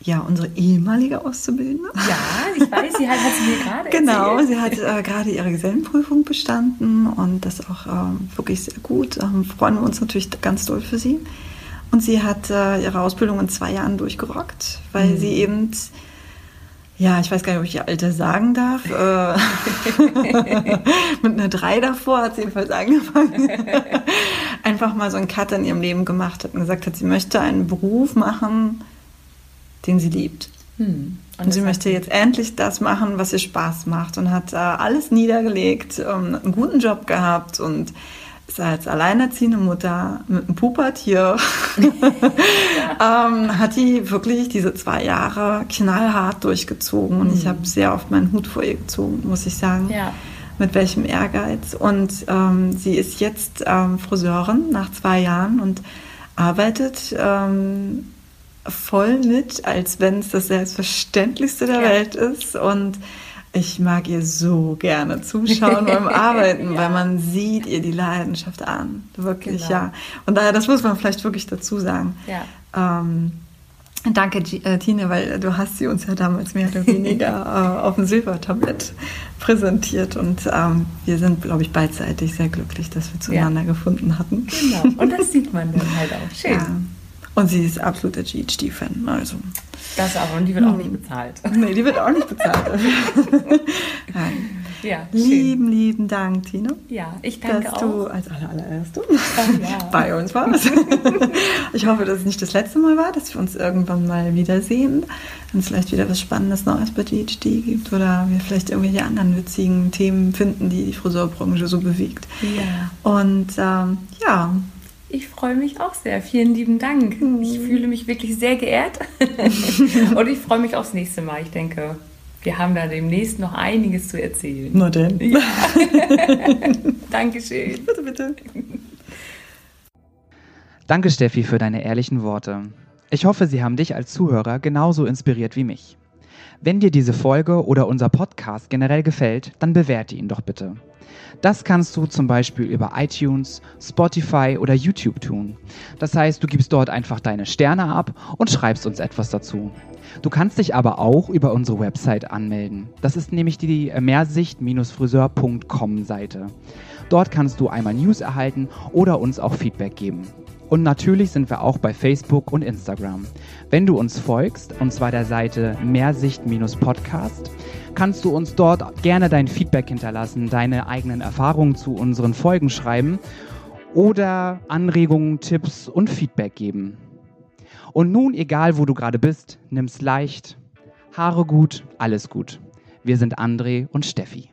ja, unsere ehemalige Auszubildende. Ja, ich weiß, sie hat, hat sie mir gerade Genau, erzählt. sie hat äh, gerade ihre Gesellenprüfung bestanden und das auch ähm, wirklich sehr gut. Ähm, freuen wir uns natürlich ganz doll für sie. Und sie hat äh, ihre Ausbildung in zwei Jahren durchgerockt, weil mhm. sie eben, ja, ich weiß gar nicht, ob ich ihr Alter sagen darf, äh, mit einer drei davor hat sie jedenfalls angefangen, einfach mal so einen Cut in ihrem Leben gemacht hat und gesagt hat, sie möchte einen Beruf machen, den sie liebt. Hm. Und, und sie möchte jetzt endlich das machen, was ihr Spaß macht und hat äh, alles niedergelegt, ähm, einen guten Job gehabt und ist als alleinerziehende Mutter mit einem Pubertier, ähm, hat die wirklich diese zwei Jahre knallhart durchgezogen und mhm. ich hm. habe sehr oft meinen Hut vor ihr gezogen, muss ich sagen. Ja. Mit welchem Ehrgeiz. Und ähm, sie ist jetzt ähm, Friseurin nach zwei Jahren und arbeitet ähm, voll mit, als wenn es das Selbstverständlichste der ja. Welt ist. Und ich mag ihr so gerne zuschauen beim Arbeiten, ja. weil man sieht ihr die Leidenschaft an. Wirklich, genau. ja. Und daher, das muss man vielleicht wirklich dazu sagen. Ja. Ähm, Danke, äh, Tine, weil du hast sie uns ja damals mehr oder weniger äh, auf dem Silbertablett präsentiert und ähm, wir sind, glaube ich, beidseitig sehr glücklich, dass wir zueinander ja. gefunden hatten. Genau, und das sieht man dann halt auch. Schön. Ja. Und sie ist absoluter GHD-Fan. Also. Das aber, und die wird auch nicht bezahlt. Nee, die wird auch nicht bezahlt. ja, lieben, lieben Dank, Tina. Ja, ich danke dass auch. du als allererste oh, ja. bei uns warst. ich hoffe, dass es nicht das letzte Mal war, dass wir uns irgendwann mal wiedersehen. Wenn es vielleicht wieder was Spannendes Neues bei GHD gibt oder wir vielleicht irgendwelche anderen witzigen Themen finden, die die Friseurbranche so bewegt. Ja. Und ähm, ja, ich freue mich auch sehr. Vielen lieben Dank. Mhm. Ich fühle mich wirklich sehr geehrt. und ich freue mich aufs nächste Mal. Ich denke, wir haben da demnächst noch einiges zu erzählen. Na denn. Ja. Dankeschön. Bitte, bitte. Danke, Steffi, für deine ehrlichen Worte. Ich hoffe, sie haben dich als Zuhörer genauso inspiriert wie mich. Wenn dir diese Folge oder unser Podcast generell gefällt, dann bewerte ihn doch bitte. Das kannst du zum Beispiel über iTunes, Spotify oder YouTube tun. Das heißt, du gibst dort einfach deine Sterne ab und schreibst uns etwas dazu. Du kannst dich aber auch über unsere Website anmelden. Das ist nämlich die mehrsicht-friseur.com Seite. Dort kannst du einmal News erhalten oder uns auch Feedback geben. Und natürlich sind wir auch bei Facebook und Instagram. Wenn du uns folgst, und zwar der Seite Mehrsicht-Podcast, kannst du uns dort gerne dein Feedback hinterlassen, deine eigenen Erfahrungen zu unseren Folgen schreiben oder Anregungen, Tipps und Feedback geben. Und nun, egal wo du gerade bist, nimm's leicht. Haare gut, alles gut. Wir sind André und Steffi.